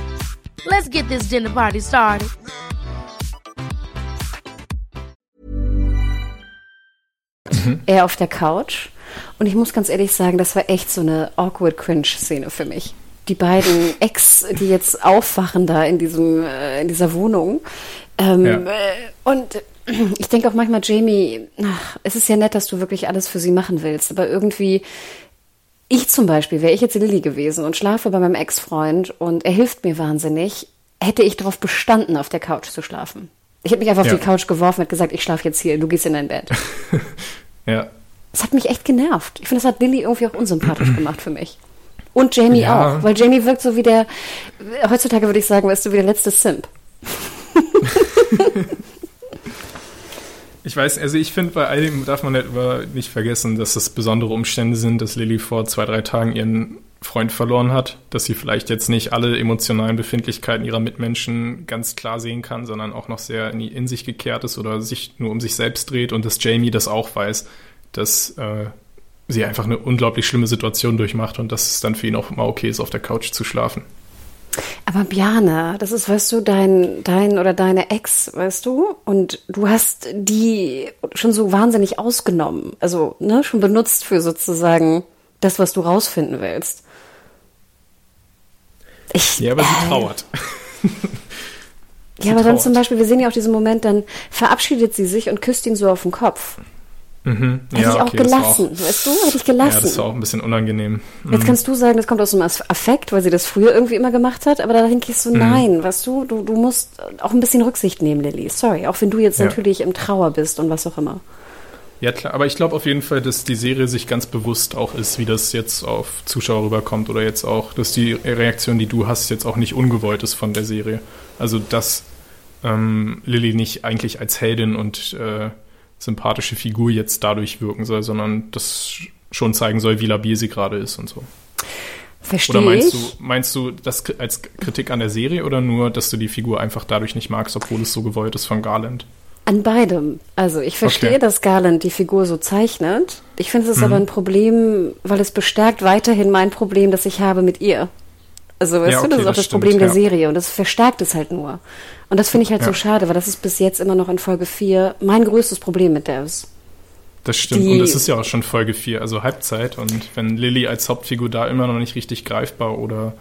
Let's get this dinner party started. Er auf der Couch. Und ich muss ganz ehrlich sagen, das war echt so eine awkward cringe-Szene für mich. Die beiden Ex, die jetzt aufwachen da in diesem, äh, in dieser Wohnung. Ähm, ja. äh, und ich denke auch manchmal, Jamie, ach, es ist ja nett, dass du wirklich alles für sie machen willst, aber irgendwie, ich zum Beispiel, wäre ich jetzt Lilly gewesen und schlafe bei meinem Ex-Freund und er hilft mir wahnsinnig, hätte ich darauf bestanden, auf der Couch zu schlafen. Ich hätte mich einfach ja. auf die Couch geworfen und gesagt, ich schlafe jetzt hier, du gehst in dein Bett. <laughs> ja. Das hat mich echt genervt. Ich finde, das hat Lilly irgendwie auch unsympathisch <clears throat> gemacht für mich. Und Jamie ja. auch, weil Jamie wirkt so wie der, heutzutage würde ich sagen, weißt du, wie der letzte Simp. <laughs> Ich weiß, also ich finde, bei all dem darf man nicht, nicht vergessen, dass es besondere Umstände sind, dass Lilly vor zwei, drei Tagen ihren Freund verloren hat, dass sie vielleicht jetzt nicht alle emotionalen Befindlichkeiten ihrer Mitmenschen ganz klar sehen kann, sondern auch noch sehr in, in sich gekehrt ist oder sich nur um sich selbst dreht und dass Jamie das auch weiß, dass äh, sie einfach eine unglaublich schlimme Situation durchmacht und dass es dann für ihn auch mal okay ist, auf der Couch zu schlafen. Aber Bjane, das ist, weißt du, dein, dein oder deine Ex, weißt du? Und du hast die schon so wahnsinnig ausgenommen. Also, ne, schon benutzt für sozusagen das, was du rausfinden willst. Ich, ja, aber sie äh, trauert. ja, aber trauert. dann zum Beispiel, wir sehen ja auch diesen Moment, dann verabschiedet sie sich und küsst ihn so auf den Kopf. Mhm. Hätte ja, ich auch okay, gelassen, auch, weißt du? Hätte ich gelassen. Ja, das war auch ein bisschen unangenehm. Mhm. Jetzt kannst du sagen, das kommt aus einem Affekt, weil sie das früher irgendwie immer gemacht hat, aber da denke ich so, mhm. nein, weißt du, du, du musst auch ein bisschen Rücksicht nehmen, Lilly. Sorry, auch wenn du jetzt ja. natürlich im Trauer bist und was auch immer. Ja, klar, aber ich glaube auf jeden Fall, dass die Serie sich ganz bewusst auch ist, wie das jetzt auf Zuschauer rüberkommt oder jetzt auch, dass die Reaktion, die du hast, jetzt auch nicht ungewollt ist von der Serie. Also, dass ähm, Lilly nicht eigentlich als Heldin und äh, sympathische Figur jetzt dadurch wirken soll, sondern das schon zeigen soll, wie labil sie gerade ist und so. Verstehe oder meinst ich. du, meinst du das als Kritik an der Serie oder nur, dass du die Figur einfach dadurch nicht magst, obwohl es so gewollt ist von Garland? An beidem. Also ich verstehe, okay. dass Garland die Figur so zeichnet. Ich finde es mhm. aber ein Problem, weil es bestärkt weiterhin mein Problem, das ich habe mit ihr. Also weißt ja, okay, du, das ist auch das, das stimmt, Problem der Serie und das verstärkt es halt nur. Und das finde ich halt ja. so schade, weil das ist bis jetzt immer noch in Folge 4 mein größtes Problem mit Devs. Das stimmt. Die, und es ist ja auch schon Folge 4, also Halbzeit. Und wenn Lilly als Hauptfigur da immer noch nicht richtig greifbar oder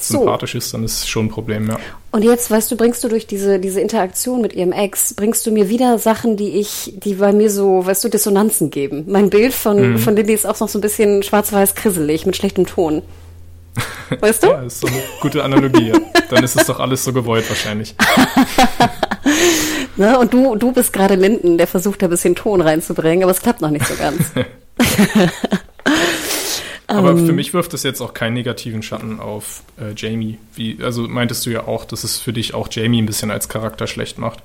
so. sympathisch ist, dann ist es schon ein Problem, ja. Und jetzt, weißt du, bringst du durch diese, diese Interaktion mit ihrem Ex, bringst du mir wieder Sachen, die ich, die bei mir so, weißt du, Dissonanzen geben. Mein Bild von, mhm. von Lilly ist auch noch so ein bisschen schwarz-weiß krisselig mit schlechtem Ton. <laughs> Weißt du? ja, ist so eine gute Analogie. Dann ist es doch alles so gewollt wahrscheinlich. <laughs> ne? Und du, du bist gerade Linden, der versucht, da ein bisschen Ton reinzubringen, aber es klappt noch nicht so ganz. <laughs> aber um, für ähm. mich wirft es jetzt auch keinen negativen Schatten auf äh, Jamie. Wie, also meintest du ja auch, dass es für dich auch Jamie ein bisschen als Charakter schlecht macht.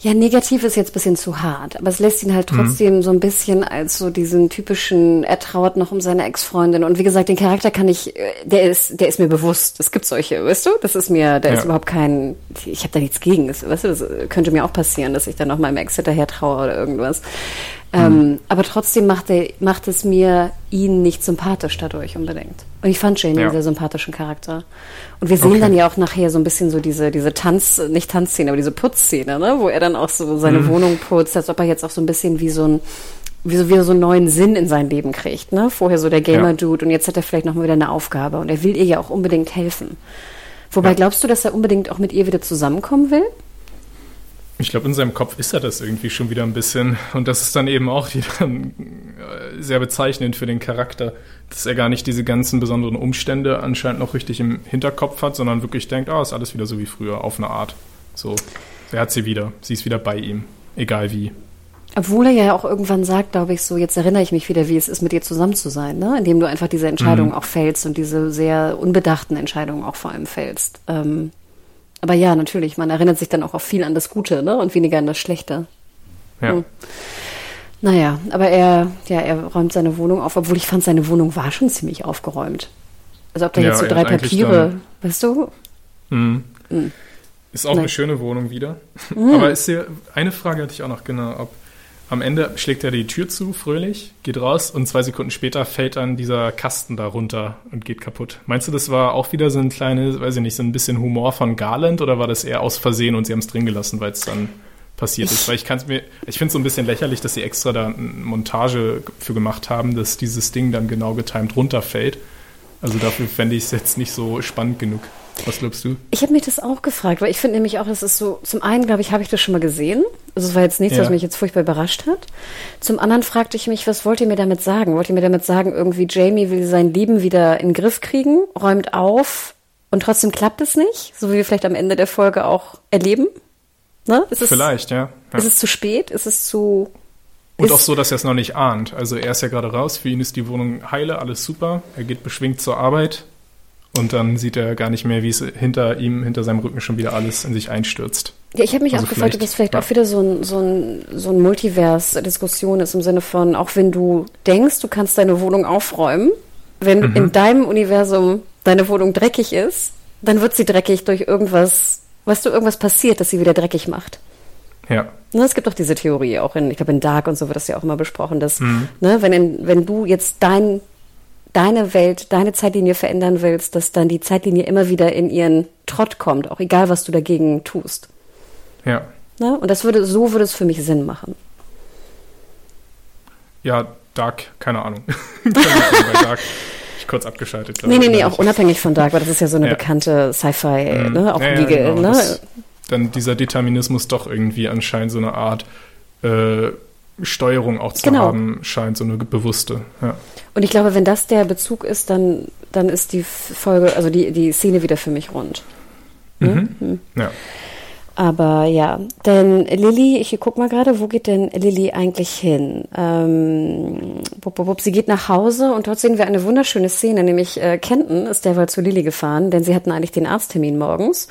Ja, negativ ist jetzt ein bisschen zu hart, aber es lässt ihn halt mhm. trotzdem mhm. so ein bisschen als so diesen typischen, er trauert noch um seine Ex-Freundin. Und wie gesagt, den Charakter kann ich, äh, der ist, der ist mir bewusst. Es gibt solche, weißt du? Das ist mir, da ja. ist überhaupt kein, ich habe da nichts gegen. Das, weißt du, das könnte mir auch passieren, dass ich dann noch meinem Ex hinterher traue oder irgendwas. Ähm, mhm. aber trotzdem macht, er, macht es mir ihn nicht sympathisch dadurch unbedingt. Und ich fand Jamie ja. einen sehr sympathischen Charakter. Und wir sehen okay. dann ja auch nachher so ein bisschen so diese, diese Tanz, nicht Tanzszene, aber diese Putzszene, ne? wo er dann auch so seine mhm. Wohnung putzt, als ob er jetzt auch so ein bisschen wie so ein, wie so, wie so einen neuen Sinn in sein Leben kriegt. Ne? Vorher so der Gamer-Dude und jetzt hat er vielleicht nochmal wieder eine Aufgabe und er will ihr ja auch unbedingt helfen. Wobei ja. glaubst du, dass er unbedingt auch mit ihr wieder zusammenkommen will? Ich glaube, in seinem Kopf ist er das irgendwie schon wieder ein bisschen. Und das ist dann eben auch wieder sehr bezeichnend für den Charakter, dass er gar nicht diese ganzen besonderen Umstände anscheinend noch richtig im Hinterkopf hat, sondern wirklich denkt, oh, ist alles wieder so wie früher, auf eine Art. So, er hat sie wieder. Sie ist wieder bei ihm, egal wie. Obwohl er ja auch irgendwann sagt, glaube ich, so, jetzt erinnere ich mich wieder, wie es ist, mit dir zusammen zu sein, ne? Indem du einfach diese Entscheidungen mhm. auch fällst und diese sehr unbedachten Entscheidungen auch vor allem fällst. Ähm, aber ja, natürlich, man erinnert sich dann auch auf viel an das Gute, ne? Und weniger an das Schlechte. Ja. Hm. Naja, aber er, ja, er räumt seine Wohnung auf, obwohl ich fand, seine Wohnung war schon ziemlich aufgeräumt. Also ob da ja, jetzt so drei Papiere, weißt du? Mhm. Mhm. Ist auch Nein. eine schöne Wohnung wieder. Mhm. Aber ist hier, eine Frage hatte ich auch noch, genau, ob am Ende schlägt er die Tür zu, fröhlich, geht raus und zwei Sekunden später fällt dann dieser Kasten da runter und geht kaputt. Meinst du, das war auch wieder so ein kleines, weiß ich nicht, so ein bisschen Humor von Garland oder war das eher aus Versehen und sie haben es drin gelassen, weil es dann passiert ist? Weil ich kann es mir, ich finde es so ein bisschen lächerlich, dass sie extra da eine Montage für gemacht haben, dass dieses Ding dann genau getimt runterfällt. Also dafür fände ich es jetzt nicht so spannend genug. Was glaubst du? Ich habe mich das auch gefragt, weil ich finde nämlich auch, das ist so, zum einen, glaube ich, habe ich das schon mal gesehen. Also es war jetzt nichts, ja. was mich jetzt furchtbar überrascht hat. Zum anderen fragte ich mich, was wollt ihr mir damit sagen? Wollt ihr mir damit sagen, irgendwie Jamie will sein Leben wieder in den Griff kriegen, räumt auf und trotzdem klappt es nicht? So wie wir vielleicht am Ende der Folge auch erleben? Ne? Ist vielleicht, ja. ja. Ist es zu spät? Ist es zu und auch so, dass er es noch nicht ahnt. Also er ist ja gerade raus, für ihn ist die Wohnung heile, alles super. Er geht beschwingt zur Arbeit, und dann sieht er gar nicht mehr, wie es hinter ihm, hinter seinem Rücken schon wieder alles in sich einstürzt. Ja, ich habe mich also auch gefragt, ob das vielleicht ja. auch wieder so ein, so ein, so ein Multivers-Diskussion ist im Sinne von, auch wenn du denkst, du kannst deine Wohnung aufräumen, wenn mhm. in deinem Universum deine Wohnung dreckig ist, dann wird sie dreckig durch irgendwas, weißt du, irgendwas passiert, das sie wieder dreckig macht. Ja. Ne, es gibt auch diese Theorie, auch in, ich glaube in Dark und so wird das ja auch immer besprochen, dass, mhm. ne, wenn, in, wenn du jetzt dein deine Welt, deine Zeitlinie verändern willst, dass dann die Zeitlinie immer wieder in ihren Trott kommt, auch egal, was du dagegen tust. Ja. Ne? Und das würde, so würde es für mich Sinn machen. Ja, Dark, keine Ahnung. <laughs> bei Dark ich kurz abgeschaltet. Glaube nee, nee, nee, auch unabhängig von Dark, weil das ist ja so eine ja. bekannte Sci-Fi, mhm. ne? Auch ja, Liege, ja, genau. ne? dann dieser Determinismus doch irgendwie anscheinend so eine Art äh, Steuerung auch zu genau. haben scheint, so eine bewusste. Ja. Und ich glaube, wenn das der Bezug ist, dann, dann ist die Folge, also die, die Szene wieder für mich rund. Hm? Mhm. Mhm. Ja. Aber ja, denn Lilly, ich guck mal gerade, wo geht denn Lilly eigentlich hin? Ähm, bup, bup, bup, sie geht nach Hause und dort sehen wir eine wunderschöne Szene, nämlich äh, Kenton ist derweil zu Lilly gefahren, denn sie hatten eigentlich den Arzttermin morgens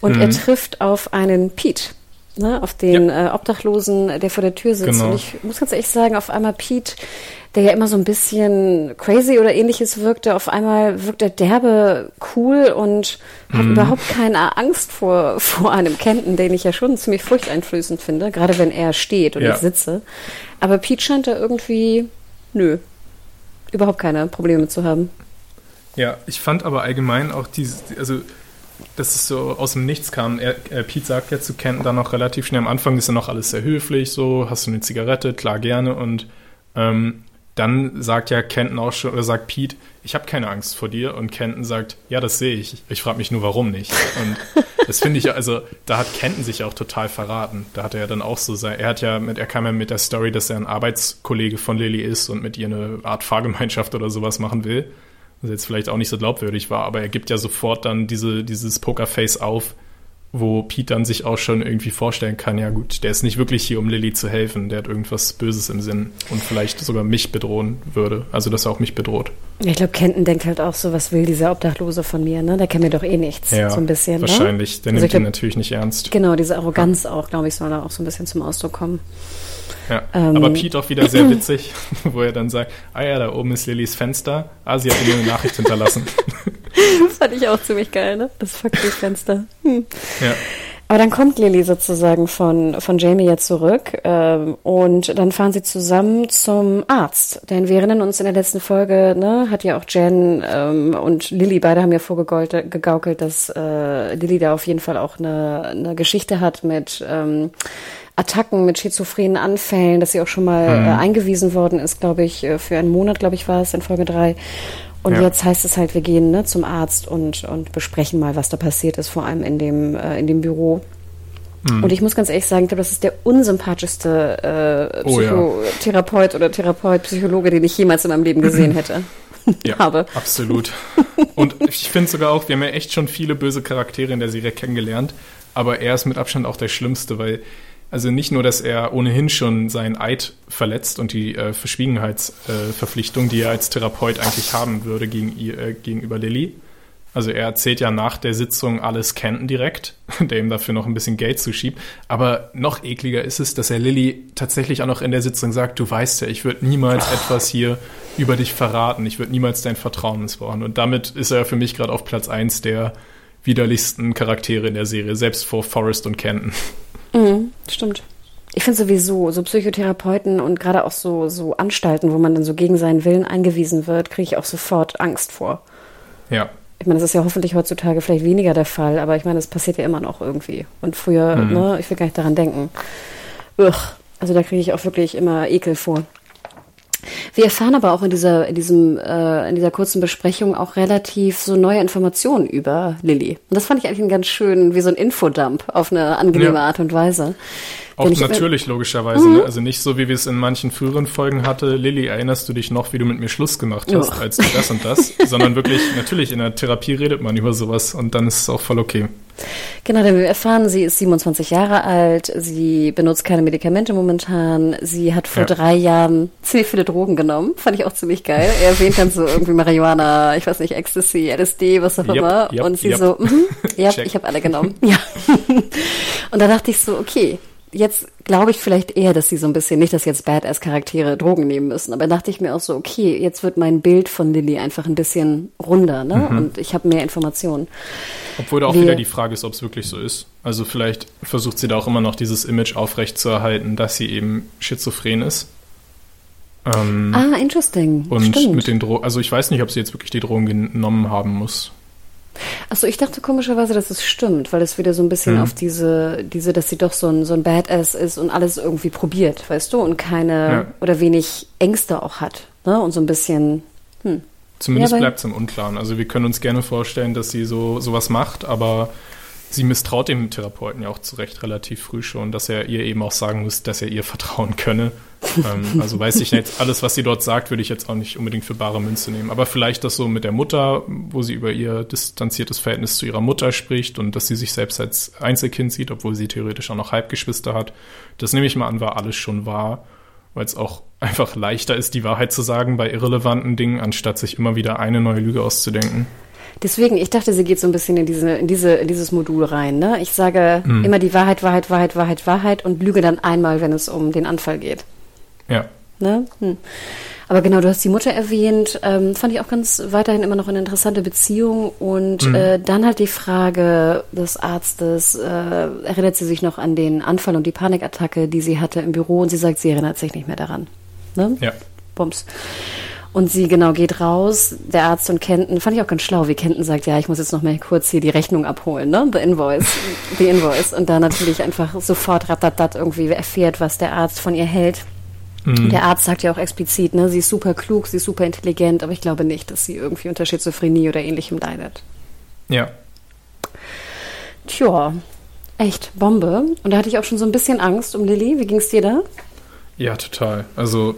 und mhm. er trifft auf einen Pete ne, auf den ja. äh, Obdachlosen, der vor der Tür sitzt. Genau. Und ich muss ganz ehrlich sagen, auf einmal Pete, der ja immer so ein bisschen crazy oder ähnliches wirkte, auf einmal wirkt er derbe cool und hat mhm. überhaupt keine Angst vor, vor einem Kenton, den ich ja schon ziemlich furchteinflößend finde, gerade wenn er steht und ja. ich sitze. Aber Pete scheint da irgendwie, nö, überhaupt keine Probleme zu haben. Ja, ich fand aber allgemein auch diese, also dass es so aus dem Nichts kam. Er, äh, Pete sagt ja zu Kenton dann noch relativ schnell am Anfang, ist ja noch alles sehr höflich, so, hast du eine Zigarette? Klar, gerne. Und ähm, dann sagt ja Kenton auch schon, oder sagt Pete, ich habe keine Angst vor dir. Und Kenton sagt, ja, das sehe ich. Ich frage mich nur, warum nicht. Und <laughs> das finde ich, also da hat Kenton sich auch total verraten. Da hat er ja dann auch so sein, er hat ja mit, er kam ja mit der Story, dass er ein Arbeitskollege von Lily ist und mit ihr eine Art Fahrgemeinschaft oder sowas machen will was jetzt vielleicht auch nicht so glaubwürdig war, aber er gibt ja sofort dann diese, dieses Pokerface auf, wo Pete dann sich auch schon irgendwie vorstellen kann, ja gut, der ist nicht wirklich hier, um Lilly zu helfen, der hat irgendwas Böses im Sinn und vielleicht sogar mich bedrohen würde, also dass er auch mich bedroht. Ich glaube, Kenton denkt halt auch so, was will dieser Obdachlose von mir, ne? Der kennt mir doch eh nichts, ja, so ein bisschen. Ne? Wahrscheinlich, ne? der also nimmt ihn natürlich nicht ernst. Genau, diese Arroganz ja. auch, glaube ich, soll da auch so ein bisschen zum Ausdruck kommen. Ja, ähm, aber Pete auch wieder sehr <laughs> witzig, wo er dann sagt, ah ja, da oben ist Lillys Fenster, ah, sie hat mir eine Nachricht hinterlassen. <laughs> das fand ich auch ziemlich geil, ne? Das fucking Fenster. Hm. Ja. Aber dann kommt Lily sozusagen von, von Jamie jetzt zurück ähm, und dann fahren sie zusammen zum Arzt. Denn wir erinnern uns in der letzten Folge, ne, hat ja auch Jen ähm, und Lily beide haben ja vorgegaukelt, dass äh, Lily da auf jeden Fall auch eine, eine Geschichte hat mit ähm, Attacken, mit schizophrenen Anfällen, dass sie auch schon mal mhm. äh, eingewiesen worden ist, glaube ich, äh, für einen Monat, glaube ich, war es in Folge drei. Und ja. jetzt heißt es halt, wir gehen ne, zum Arzt und, und besprechen mal, was da passiert ist, vor allem in dem, äh, in dem Büro. Mhm. Und ich muss ganz ehrlich sagen, ich glaube, das ist der unsympathischste äh, Psychotherapeut oh, ja. oder Therapeut, Psychologe, den ich jemals in meinem Leben gesehen hätte. <laughs> ja, <laughs> habe. absolut. Und ich finde sogar auch, wir haben ja echt schon viele böse Charaktere in der Serie kennengelernt, aber er ist mit Abstand auch der Schlimmste, weil also nicht nur, dass er ohnehin schon seinen Eid verletzt und die äh, Verschwiegenheitsverpflichtung, äh, die er als Therapeut eigentlich haben würde gegen, äh, gegenüber Lilly. Also er erzählt ja nach der Sitzung alles Kenton direkt, <laughs> der ihm dafür noch ein bisschen Geld zuschiebt. Aber noch ekliger ist es, dass er Lilly tatsächlich auch noch in der Sitzung sagt, du weißt ja, ich würde niemals oh. etwas hier über dich verraten. Ich würde niemals dein Vertrauen missbrauchen. Und damit ist er für mich gerade auf Platz eins der widerlichsten Charaktere in der Serie, selbst vor Forrest und Kenton. Mhm, stimmt. Ich finde sowieso, so Psychotherapeuten und gerade auch so, so Anstalten, wo man dann so gegen seinen Willen eingewiesen wird, kriege ich auch sofort Angst vor. Ja. Ich meine, das ist ja hoffentlich heutzutage vielleicht weniger der Fall, aber ich meine, das passiert ja immer noch irgendwie. Und früher, mhm. ne, ich will gar nicht daran denken. Ugh, also da kriege ich auch wirklich immer Ekel vor. Wir erfahren aber auch in dieser, in diesem, äh, in dieser kurzen Besprechung auch relativ so neue Informationen über Lilly. Und das fand ich eigentlich einen ganz schön, wie so ein Infodump auf eine angenehme ja. Art und Weise. Auch natürlich, logischerweise. Mhm. Ne? Also nicht so, wie wir es in manchen früheren Folgen hatte. Lilly, erinnerst du dich noch, wie du mit mir Schluss gemacht hast, oh. als du das und das? <laughs> Sondern wirklich, natürlich, in der Therapie redet man über sowas und dann ist es auch voll okay. Genau, denn wir erfahren, sie ist 27 Jahre alt, sie benutzt keine Medikamente momentan, sie hat vor ja. drei Jahren ziemlich viele Drogen genommen, fand ich auch ziemlich geil. Er erwähnt dann so irgendwie Marihuana, ich weiß nicht, Ecstasy, LSD, was auch yep, immer. Yep, und sie yep. so, mm, <laughs> ja, ich habe alle genommen. <laughs> Ja. und da dachte ich so, okay, jetzt glaube ich vielleicht eher, dass sie so ein bisschen, nicht, dass jetzt Badass-Charaktere Drogen nehmen müssen, aber dachte ich mir auch so, okay, jetzt wird mein Bild von Lilly einfach ein bisschen runder, ne? Mhm. Und ich habe mehr Informationen. Obwohl da auch Wir, wieder die Frage ist, ob es wirklich so ist. Also vielleicht versucht sie da auch immer noch dieses Image aufrechtzuerhalten, dass sie eben schizophren ist. Ähm, ah, interesting. Und Stimmt. mit den Drogen, also ich weiß nicht, ob sie jetzt wirklich die Drogen genommen haben muss. Achso, ich dachte komischerweise, dass es stimmt, weil es wieder so ein bisschen mhm. auf diese, diese, dass sie doch so ein, so ein Badass ist und alles irgendwie probiert, weißt du, und keine ja. oder wenig Ängste auch hat, ne? Und so ein bisschen, hm. Zumindest ja, bleibt es im Unklaren. Also wir können uns gerne vorstellen, dass sie so sowas macht, aber sie misstraut dem Therapeuten ja auch zu Recht relativ früh schon, dass er ihr eben auch sagen muss, dass er ihr vertrauen könne. <laughs> ähm, also weiß ich jetzt, alles, was sie dort sagt, würde ich jetzt auch nicht unbedingt für bare Münze nehmen. Aber vielleicht das so mit der Mutter, wo sie über ihr distanziertes Verhältnis zu ihrer Mutter spricht und dass sie sich selbst als Einzelkind sieht, obwohl sie theoretisch auch noch Halbgeschwister hat. Das nehme ich mal an, war alles schon wahr, weil es auch einfach leichter ist, die Wahrheit zu sagen bei irrelevanten Dingen, anstatt sich immer wieder eine neue Lüge auszudenken. Deswegen, ich dachte, sie geht so ein bisschen in, diese, in, diese, in dieses Modul rein. Ne? Ich sage mhm. immer die Wahrheit, Wahrheit, Wahrheit, Wahrheit, Wahrheit und lüge dann einmal, wenn es um den Anfall geht. Ja. Ne? Hm. Aber genau, du hast die Mutter erwähnt, ähm, fand ich auch ganz weiterhin immer noch eine interessante Beziehung. Und mhm. äh, dann halt die Frage des Arztes, äh, erinnert sie sich noch an den Anfall und die Panikattacke, die sie hatte im Büro und sie sagt, sie erinnert sich nicht mehr daran. Ne? Ja. Bums. Und sie genau geht raus, der Arzt und Kenton, fand ich auch ganz schlau, wie Kenton sagt, ja, ich muss jetzt noch mal kurz hier die Rechnung abholen, ne? The Invoice, the Invoice. Und da natürlich einfach sofort ratatat irgendwie erfährt, was der Arzt von ihr hält. Mhm. Der Arzt sagt ja auch explizit, ne, sie ist super klug, sie ist super intelligent, aber ich glaube nicht, dass sie irgendwie unter Schizophrenie oder ähnlichem leidet. Ja. Tja, echt Bombe. Und da hatte ich auch schon so ein bisschen Angst um Lilly. Wie ging es dir da? Ja, total. Also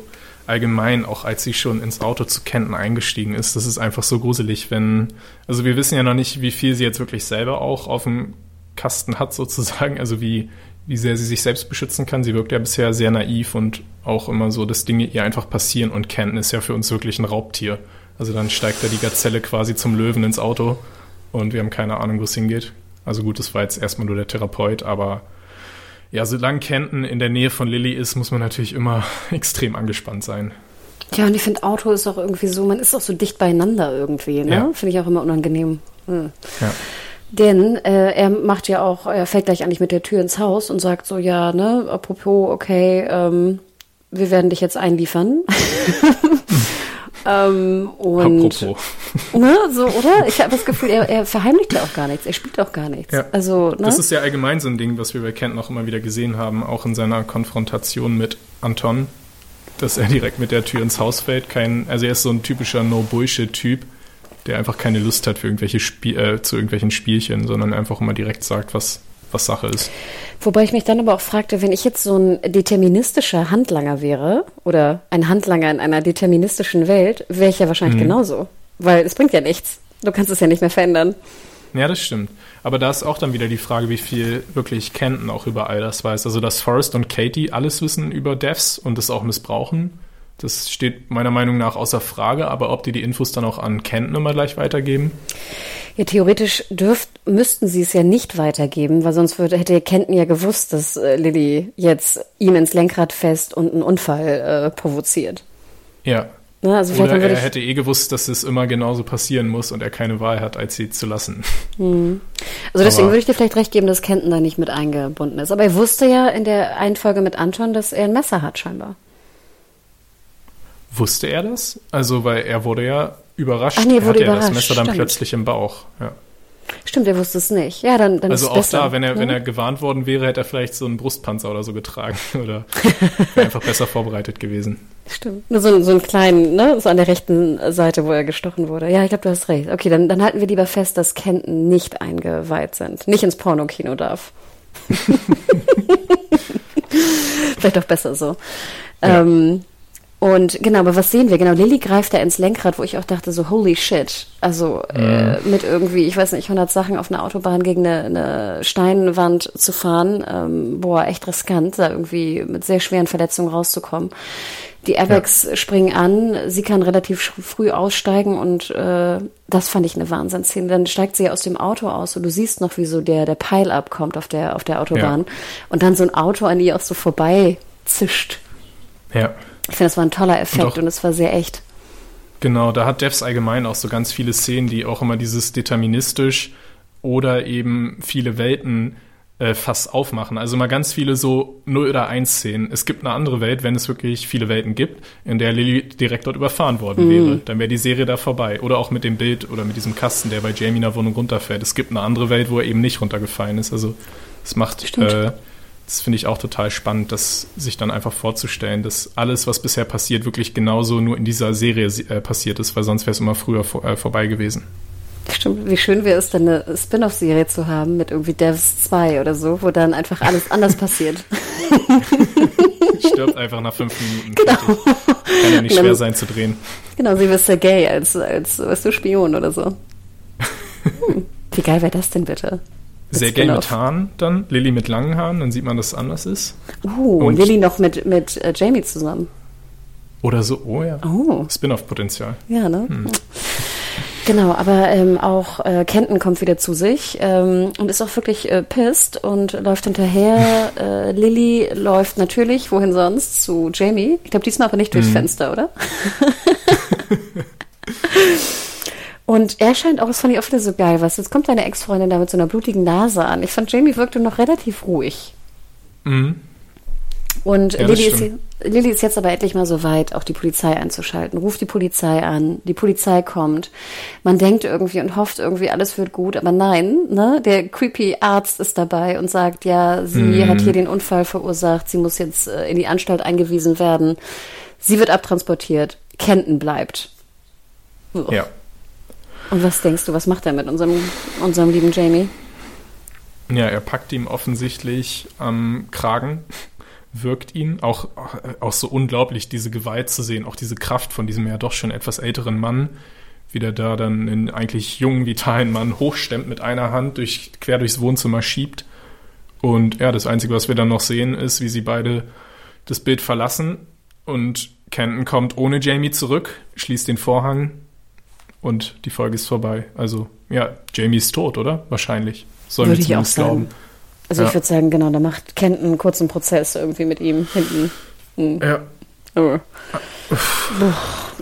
allgemein, auch als sie schon ins Auto zu Kenton eingestiegen ist, das ist einfach so gruselig, wenn, also wir wissen ja noch nicht, wie viel sie jetzt wirklich selber auch auf dem Kasten hat sozusagen, also wie, wie sehr sie sich selbst beschützen kann. Sie wirkt ja bisher sehr naiv und auch immer so, dass Dinge ihr einfach passieren und Kenton ist ja für uns wirklich ein Raubtier. Also dann steigt da die Gazelle quasi zum Löwen ins Auto und wir haben keine Ahnung, wo es hingeht. Also gut, das war jetzt erstmal nur der Therapeut, aber ja, solange Kenton in der Nähe von Lilly ist, muss man natürlich immer <laughs> extrem angespannt sein. Ja, und ich finde, Auto ist auch irgendwie so, man ist auch so dicht beieinander irgendwie, ne? Ja. Finde ich auch immer unangenehm. Hm. Ja. Denn äh, er macht ja auch, er fällt gleich eigentlich mit der Tür ins Haus und sagt so, ja, ne, apropos, okay, ähm, wir werden dich jetzt einliefern. <laughs> ähm, und apropos. Ne, so, oder? Ich habe das Gefühl, er, er verheimlicht ja auch gar nichts, er spielt auch gar nichts. Ja. Also, ne? Das ist ja allgemein so ein Ding, was wir bei Kent noch immer wieder gesehen haben, auch in seiner Konfrontation mit Anton, dass er direkt mit der Tür ins Haus fällt. Kein, also er ist so ein typischer No-Bullshit-Typ der einfach keine Lust hat für irgendwelche Spiel, äh, zu irgendwelchen Spielchen, sondern einfach immer direkt sagt, was, was Sache ist. Wobei ich mich dann aber auch fragte, wenn ich jetzt so ein deterministischer Handlanger wäre oder ein Handlanger in einer deterministischen Welt, wäre ich ja wahrscheinlich mhm. genauso. Weil es bringt ja nichts. Du kannst es ja nicht mehr verändern. Ja, das stimmt. Aber da ist auch dann wieder die Frage, wie viel wirklich Kenton auch über all das weiß. Also, dass Forrest und Katie alles wissen über Devs und es auch missbrauchen, das steht meiner Meinung nach außer Frage, aber ob die die Infos dann auch an Kenton immer gleich weitergeben? Ja, theoretisch dürft, müssten sie es ja nicht weitergeben, weil sonst würde, hätte Kenton ja gewusst, dass äh, Lilly jetzt ihm ins Lenkrad fest und einen Unfall äh, provoziert. Ja. Na, also Oder er hätte eh gewusst, dass es immer genauso passieren muss und er keine Wahl hat, als sie zu lassen. <laughs> Hm. Also deswegen aber, würde ich dir vielleicht recht geben, dass Kenton da nicht mit eingebunden ist. Aber er wusste ja in der Einfolge mit Anton, dass er ein Messer hat, scheinbar. Wusste er das? Also, weil er wurde ja überrascht. Ach nee, er wurde er überrascht. das Messer dann Stimmt. plötzlich im Bauch. Ja. Stimmt, er wusste es nicht. Ja, dann, dann also auch besser, da, wenn er, ne? wenn er gewarnt worden wäre, hätte er vielleicht so einen Brustpanzer oder so getragen <laughs> oder wäre einfach besser vorbereitet gewesen. Stimmt. Nur so, so einen kleinen, ne, so an der rechten Seite, wo er gestochen wurde. Ja, ich glaube, du hast recht. Okay, dann, dann halten wir lieber fest, dass Kenton nicht eingeweiht sind, nicht ins Pornokino darf. <laughs> <laughs> vielleicht auch besser so. Ja. Ähm, und genau, aber was sehen wir? Genau, Lilly greift da ins Lenkrad, wo ich auch dachte, so holy shit. Also äh, mhm. mit irgendwie, ich weiß nicht, 100 Sachen auf einer Autobahn gegen eine, eine Steinwand zu fahren, ähm, boah, echt riskant, da irgendwie mit sehr schweren Verletzungen rauszukommen. Die Airbags ja. springen an, sie kann relativ früh aussteigen und äh, das fand ich eine Wahnsinnsszene. Dann steigt sie aus dem Auto aus und du siehst noch, wie so der, der Pile-Up kommt auf der, auf der Autobahn ja. und dann so ein Auto an ihr auch so vorbei zischt. Ja. Ich finde, das war ein toller Effekt und es war sehr echt. Genau, da hat Devs allgemein auch so ganz viele Szenen, die auch immer dieses deterministisch oder eben viele Welten äh, fast aufmachen. Also mal ganz viele so 0 oder 1 Szenen. Es gibt eine andere Welt, wenn es wirklich viele Welten gibt, in der Lily direkt dort überfahren worden mhm. wäre. Dann wäre die Serie da vorbei. Oder auch mit dem Bild oder mit diesem Kasten, der bei Jamie in der Wohnung runterfällt. Es gibt eine andere Welt, wo er eben nicht runtergefallen ist. Also es macht äh, das finde ich auch total spannend, das sich dann einfach vorzustellen, dass alles, was bisher passiert, wirklich genauso nur in dieser Serie äh, passiert ist, weil sonst wäre es immer früher vor, äh, vorbei gewesen. Stimmt, wie schön wäre es dann eine Spin-off-Serie zu haben mit irgendwie Devs 2 oder so, wo dann einfach alles anders passiert. <laughs> Stirbt einfach nach fünf Minuten. Genau. Kann ja nicht schwer sein zu drehen. Genau, sie wird Gay als, als weißt du, Spion oder so. <laughs> Hm, wie geil wäre das denn bitte? Sehr gerne mit Haaren dann, Lilly mit langen Haaren, dann sieht man, dass es anders ist. Oh, und Lilly noch mit, mit äh, Jamie zusammen. Oder so, oh ja. Oh. Spin-off-Potenzial. Ja, ne? Hm. Genau, aber ähm, auch äh, Kenton kommt wieder zu sich ähm, und ist auch wirklich äh, pisst und läuft hinterher. <laughs> äh, Lilly läuft natürlich, wohin sonst, zu Jamie. Ich glaube, diesmal aber nicht durchs hm. Fenster, oder? <laughs> <laughs> Und er scheint auch, das fand ich auch wieder so geil, was, jetzt kommt deine Ex-Freundin da mit so einer blutigen Nase an. Ich fand, Jamie wirkte noch relativ ruhig. Mhm. Und ja, Lilly, ist, Lilly ist jetzt aber endlich mal so weit, auch die Polizei einzuschalten. Ruft die Polizei an, die Polizei kommt. Man denkt irgendwie und hofft irgendwie, alles wird gut, aber nein, ne? Der creepy Arzt ist dabei und sagt, ja, sie mhm. hat hier den Unfall verursacht, sie muss jetzt äh, in die Anstalt eingewiesen werden. Sie wird abtransportiert, Kenton bleibt. Ja. Und was denkst du, was macht er mit unserem, unserem lieben Jamie? Ja, er packt ihm offensichtlich am Kragen, wirkt ihn. Auch, auch so unglaublich, diese Gewalt zu sehen, auch diese Kraft von diesem ja doch schon etwas älteren Mann, wie der da dann einen eigentlich jungen, vitalen Mann hochstemmt mit einer Hand, durch, quer durchs Wohnzimmer schiebt. Und ja, das Einzige, was wir dann noch sehen, ist, wie sie beide das Bild verlassen und Kenton kommt ohne Jamie zurück, schließt den Vorhang und die Folge ist vorbei. Also, ja, Jamie ist tot, oder? Wahrscheinlich. Sollen Würde ich auch sagen. Glauben. Also ja. ich würde sagen, genau, da macht Kent einen kurzen Prozess irgendwie mit ihm hinten. Mhm. Ja. Oh.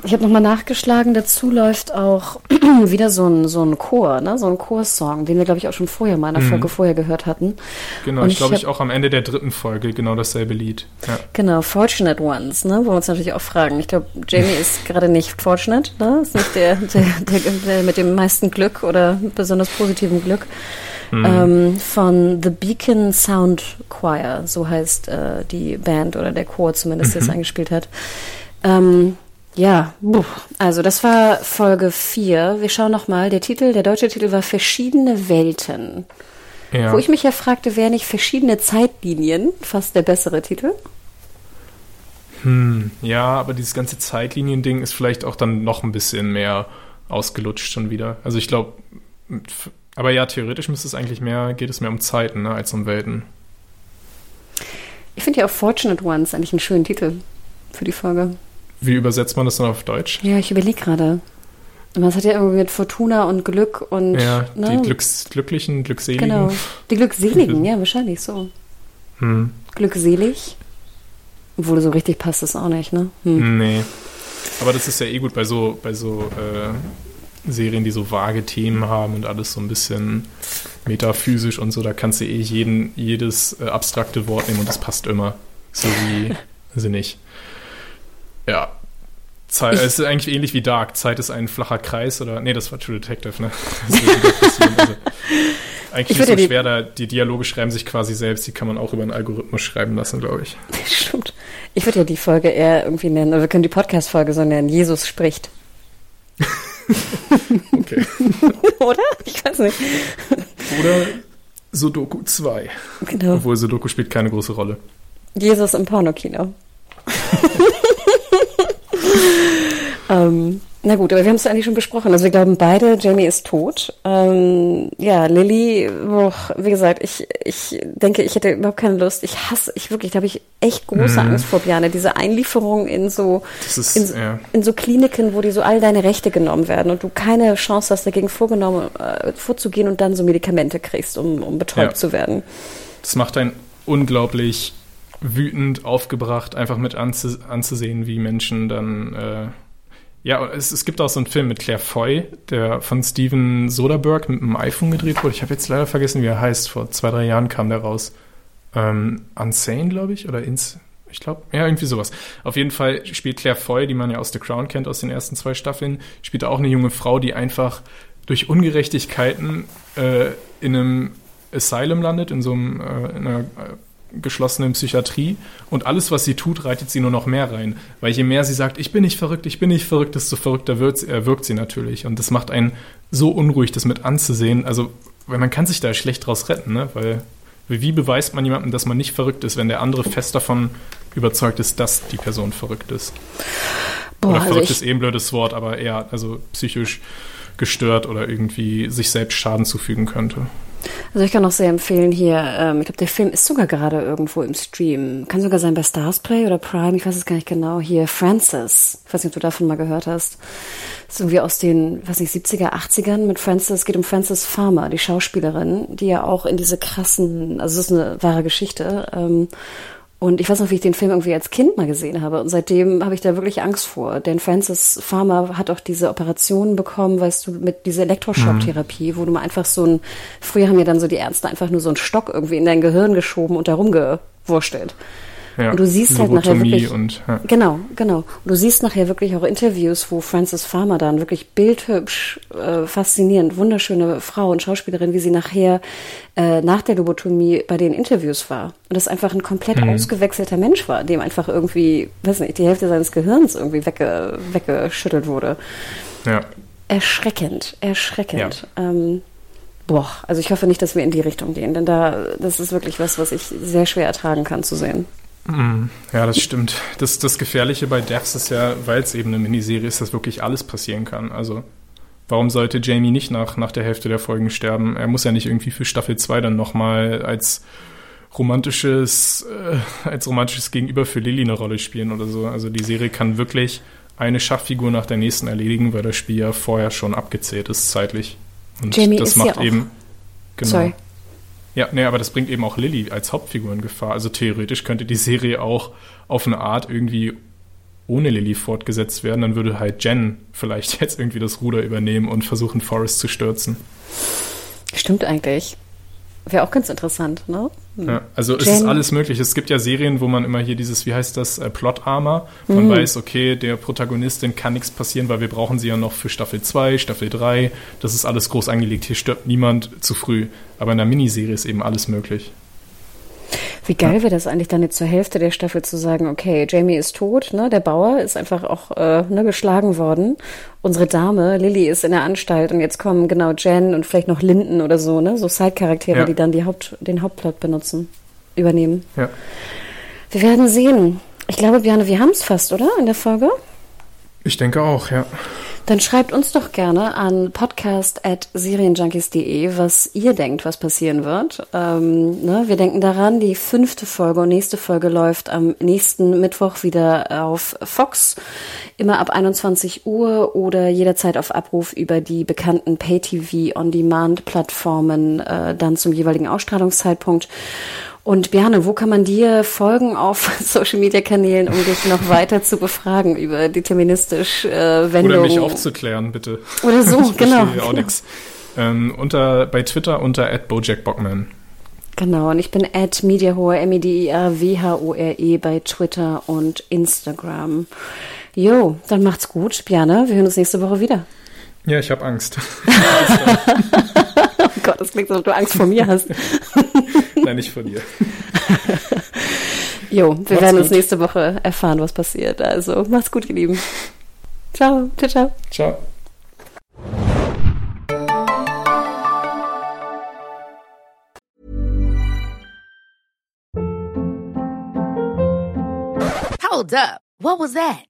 Ich habe nochmal nachgeschlagen, dazu läuft auch <clears throat> wieder so ein, so ein Chor, ne? so ein Chorsong, den wir, glaube ich, auch schon vorher in einer mhm. Folge vorher gehört hatten. Genau, Und ich glaube, ich auch am Ende der dritten Folge genau dasselbe Lied. Ja. Genau, Fortunate Ones, ne? wo wir uns natürlich auch fragen. Ich glaube, Jamie ist gerade nicht fortunate, ne? ist nicht der, der, der, der mit dem meisten Glück oder besonders positivem Glück. Mhm. Ähm, von The Beacon Sound Choir, so heißt äh, die Band oder der Chor zumindest, der es mhm. eingespielt hat. Ähm, ja, also das war Folge 4. Wir schauen nochmal. Der Titel, der deutsche Titel war Verschiedene Welten. Ja. Wo ich mich ja fragte, wäre nicht verschiedene Zeitlinien fast der bessere Titel? Hm, ja, aber dieses ganze Zeitlinien-Ding ist vielleicht auch dann noch ein bisschen mehr ausgelutscht schon wieder. Also ich glaube, aber ja, theoretisch müsste es eigentlich mehr, geht es mehr um Zeiten ne, als um Welten. Ich finde ja auch Fortunate Ones eigentlich einen schönen Titel für die Folge. Wie übersetzt man das dann auf Deutsch? Ja, ich überlege gerade. Das hat ja irgendwie mit Fortuna und Glück und. Ja, ne? die Glücks Glücklichen, Glückseligen. Genau. Die Glückseligen, <laughs> ja, wahrscheinlich so. Hm. Glückselig. Obwohl so richtig passt das auch nicht, ne? Hm. Nee. Aber das ist ja eh gut bei so, bei so äh, Serien, die so vage Themen haben und alles so ein bisschen metaphysisch und so. Da kannst du eh jeden, jedes äh, abstrakte Wort nehmen und das passt immer. So wie, <laughs> nicht. Ja. Zeit, es ist eigentlich ähnlich wie Dark. Zeit ist ein flacher Kreis oder. Nee, das war True Detective, ne? also, <laughs> eigentlich ist es so schwer, da die Dialoge schreiben sich quasi selbst, die kann man auch über einen Algorithmus schreiben lassen, glaube ich. <laughs> Stimmt. Ich würde ja die Folge eher irgendwie nennen, oder wir können die Podcast-Folge so nennen, Jesus spricht. <laughs> okay. oder? Ich weiß nicht. Oder Sudoku 2. Genau. Obwohl Sudoku spielt keine große Rolle. Jesus im Pornokino. <laughs> ähm, na gut, aber wir haben es eigentlich schon besprochen. Also wir glauben beide, Jamie ist tot. Ähm, ja, Lilly, boah, wie gesagt, ich, ich denke, ich hätte überhaupt keine Lust. Ich hasse, ich wirklich, da habe ich echt große mhm. Angst vor, Bjane. Diese Einlieferung in so, ist, in, ja. in, so Kliniken, wo dir so all deine Rechte genommen werden und du keine Chance hast, dagegen vorgenommen, äh, vorzugehen und dann so Medikamente kriegst, um, um betäubt ja. zu werden. Das macht einen unglaublich wütend aufgebracht, einfach mit anzu anzusehen, wie Menschen dann. Äh, ja, es, es gibt auch so einen Film mit Claire Foy, der von Steven Soderbergh mit dem iPhone gedreht wurde. Ich habe jetzt leider vergessen, wie er heißt. Vor zwei, drei Jahren kam der raus. Ähm, Unsane, glaube ich, oder Ins. Ich glaube, ja, irgendwie sowas. Auf jeden Fall spielt Claire Foy, die man ja aus The Crown kennt, aus den ersten zwei Staffeln, spielt auch eine junge Frau, die einfach durch Ungerechtigkeiten äh, in einem Asylum landet, in so einem, äh, in einer äh, geschlossenen Psychiatrie und alles, was sie tut, reitet sie nur noch mehr rein. Weil je mehr sie sagt, ich bin nicht verrückt, ich bin nicht verrückt, desto verrückter wird, äh, wirkt sie natürlich. Und das macht einen so unruhig, das mit anzusehen. Also, weil man kann sich da schlecht draus retten, ne? Weil wie beweist man jemandem, dass man nicht verrückt ist, wenn der andere fest davon überzeugt ist, dass die Person verrückt ist? Boah, oder also verrückt ist eh ein blödes Wort, aber eher also psychisch gestört oder irgendwie sich selbst Schaden zufügen könnte. Also ich kann auch sehr empfehlen hier, ähm, ich glaube, der Film ist sogar gerade irgendwo im Stream. Kann sogar sein bei Starsplay oder Prime, ich weiß es gar nicht genau. Hier, Frances. Ich weiß nicht, ob du davon mal gehört hast. Ist irgendwie aus den, weiß nicht, 70er, 80ern mit Frances. Es geht um Frances Farmer, die Schauspielerin, die ja auch in diese krassen, also es ist eine wahre Geschichte, ähm, und ich weiß noch, wie ich den Film irgendwie als Kind mal gesehen habe. Und seitdem habe ich da wirklich Angst vor. Denn Francis Farmer hat auch diese Operationen bekommen, weißt du, mit dieser Elektroschocktherapie, mhm. wo du mal einfach so ein, früher haben ja dann so die Ärzte einfach nur so einen Stock irgendwie in dein Gehirn geschoben und da rumgewurstelt. Ja, und du siehst halt nachher wirklich. Und, ja. Genau, genau. Und du siehst nachher wirklich auch Interviews, wo Frances Farmer dann wirklich bildhübsch, äh, faszinierend, wunderschöne Frau und Schauspielerin, wie sie nachher äh, nach der Lobotomie bei den Interviews war. Und das einfach ein komplett mhm. ausgewechselter Mensch war, dem einfach irgendwie, weiß nicht, die Hälfte seines Gehirns irgendwie wegge weggeschüttelt wurde. Ja. Erschreckend, erschreckend. Ja. Ähm, boah, also ich hoffe nicht, dass wir in die Richtung gehen, denn da, das ist wirklich was, was ich sehr schwer ertragen kann zu sehen. Mm, ja, das stimmt. Das, das Gefährliche bei Devs ist ja, weil es eben eine Miniserie ist, dass wirklich alles passieren kann. Also, warum sollte Jamie nicht nach, nach der Hälfte der Folgen sterben? Er muss ja nicht irgendwie für Staffel 2 dann nochmal als romantisches, äh, als romantisches Gegenüber für Lily eine Rolle spielen oder so. Also, die Serie kann wirklich eine Schachfigur nach der nächsten erledigen, weil das Spiel ja vorher schon abgezählt ist zeitlich. Und Jamie das macht ja eben. Genau. Sorry. Ja, nee, aber das bringt eben auch Lilly als Hauptfigur in Gefahr. Also theoretisch könnte die Serie auch auf eine Art irgendwie ohne Lilly fortgesetzt werden. Dann würde halt Jen vielleicht <laughs> jetzt irgendwie das Ruder übernehmen und versuchen, Forrest zu stürzen. Stimmt eigentlich. Wäre auch ganz interessant, ne? Hm. Ja, also Jen. es ist alles möglich. Es gibt ja Serien, wo man immer hier dieses, wie heißt das, äh, Plot Armor. Man mhm. weiß, okay, der Protagonistin kann nichts passieren, weil wir brauchen sie ja noch für Staffel 2, Staffel 3. Das ist alles groß angelegt. Hier stirbt niemand zu früh. Aber in der Miniserie ist eben alles möglich. Wie geil wäre das eigentlich dann jetzt zur Hälfte der Staffel zu sagen, okay, Jamie ist tot, ne, der Bauer ist einfach auch äh, ne, geschlagen worden. Unsere Dame, Lilly, ist in der Anstalt und jetzt kommen genau Jen und vielleicht noch Linden oder so, ne, so Side-Charaktere, ja. die dann die Haupt, den Hauptplot benutzen, übernehmen. Ja. Wir werden sehen. Ich glaube, Björn, wir haben es fast, oder, in der Folge? Ich denke auch, ja. Dann schreibt uns doch gerne an podcast.serienjunkies.de, was ihr denkt, was passieren wird. Ähm, ne, wir denken daran, die fünfte Folge und nächste Folge läuft am nächsten Mittwoch wieder auf Fox, immer ab 21 Uhr oder jederzeit auf Abruf über die bekannten Pay-TV-on-Demand-Plattformen äh, dann zum jeweiligen Ausstrahlungszeitpunkt. Und Björn, wo kann man dir folgen auf <laughs> Social Media Kanälen, um dich noch weiter zu befragen über deterministisch äh, Wendungen? Oder mich aufzuklären, bitte. Oder so, <laughs> ich genau. Auch genau. Ähm, unter, bei Twitter unter @bojackbockman. Genau, und ich bin at mediahore, M-E-D-I-A-W-H-O-R-E bei Twitter und Instagram. Jo, dann macht's gut, Björn. Wir hören uns nächste Woche wieder. Ja, ich habe Angst. <laughs> oh Gott, das klingt so, als ob du Angst vor mir hast. <laughs> Nein, nicht vor dir. Jo, wir macht's werden gut. uns nächste Woche erfahren, was passiert. Also, macht's gut, ihr Lieben. Ciao, ciao, ciao. Ciao. Hold up. What was that?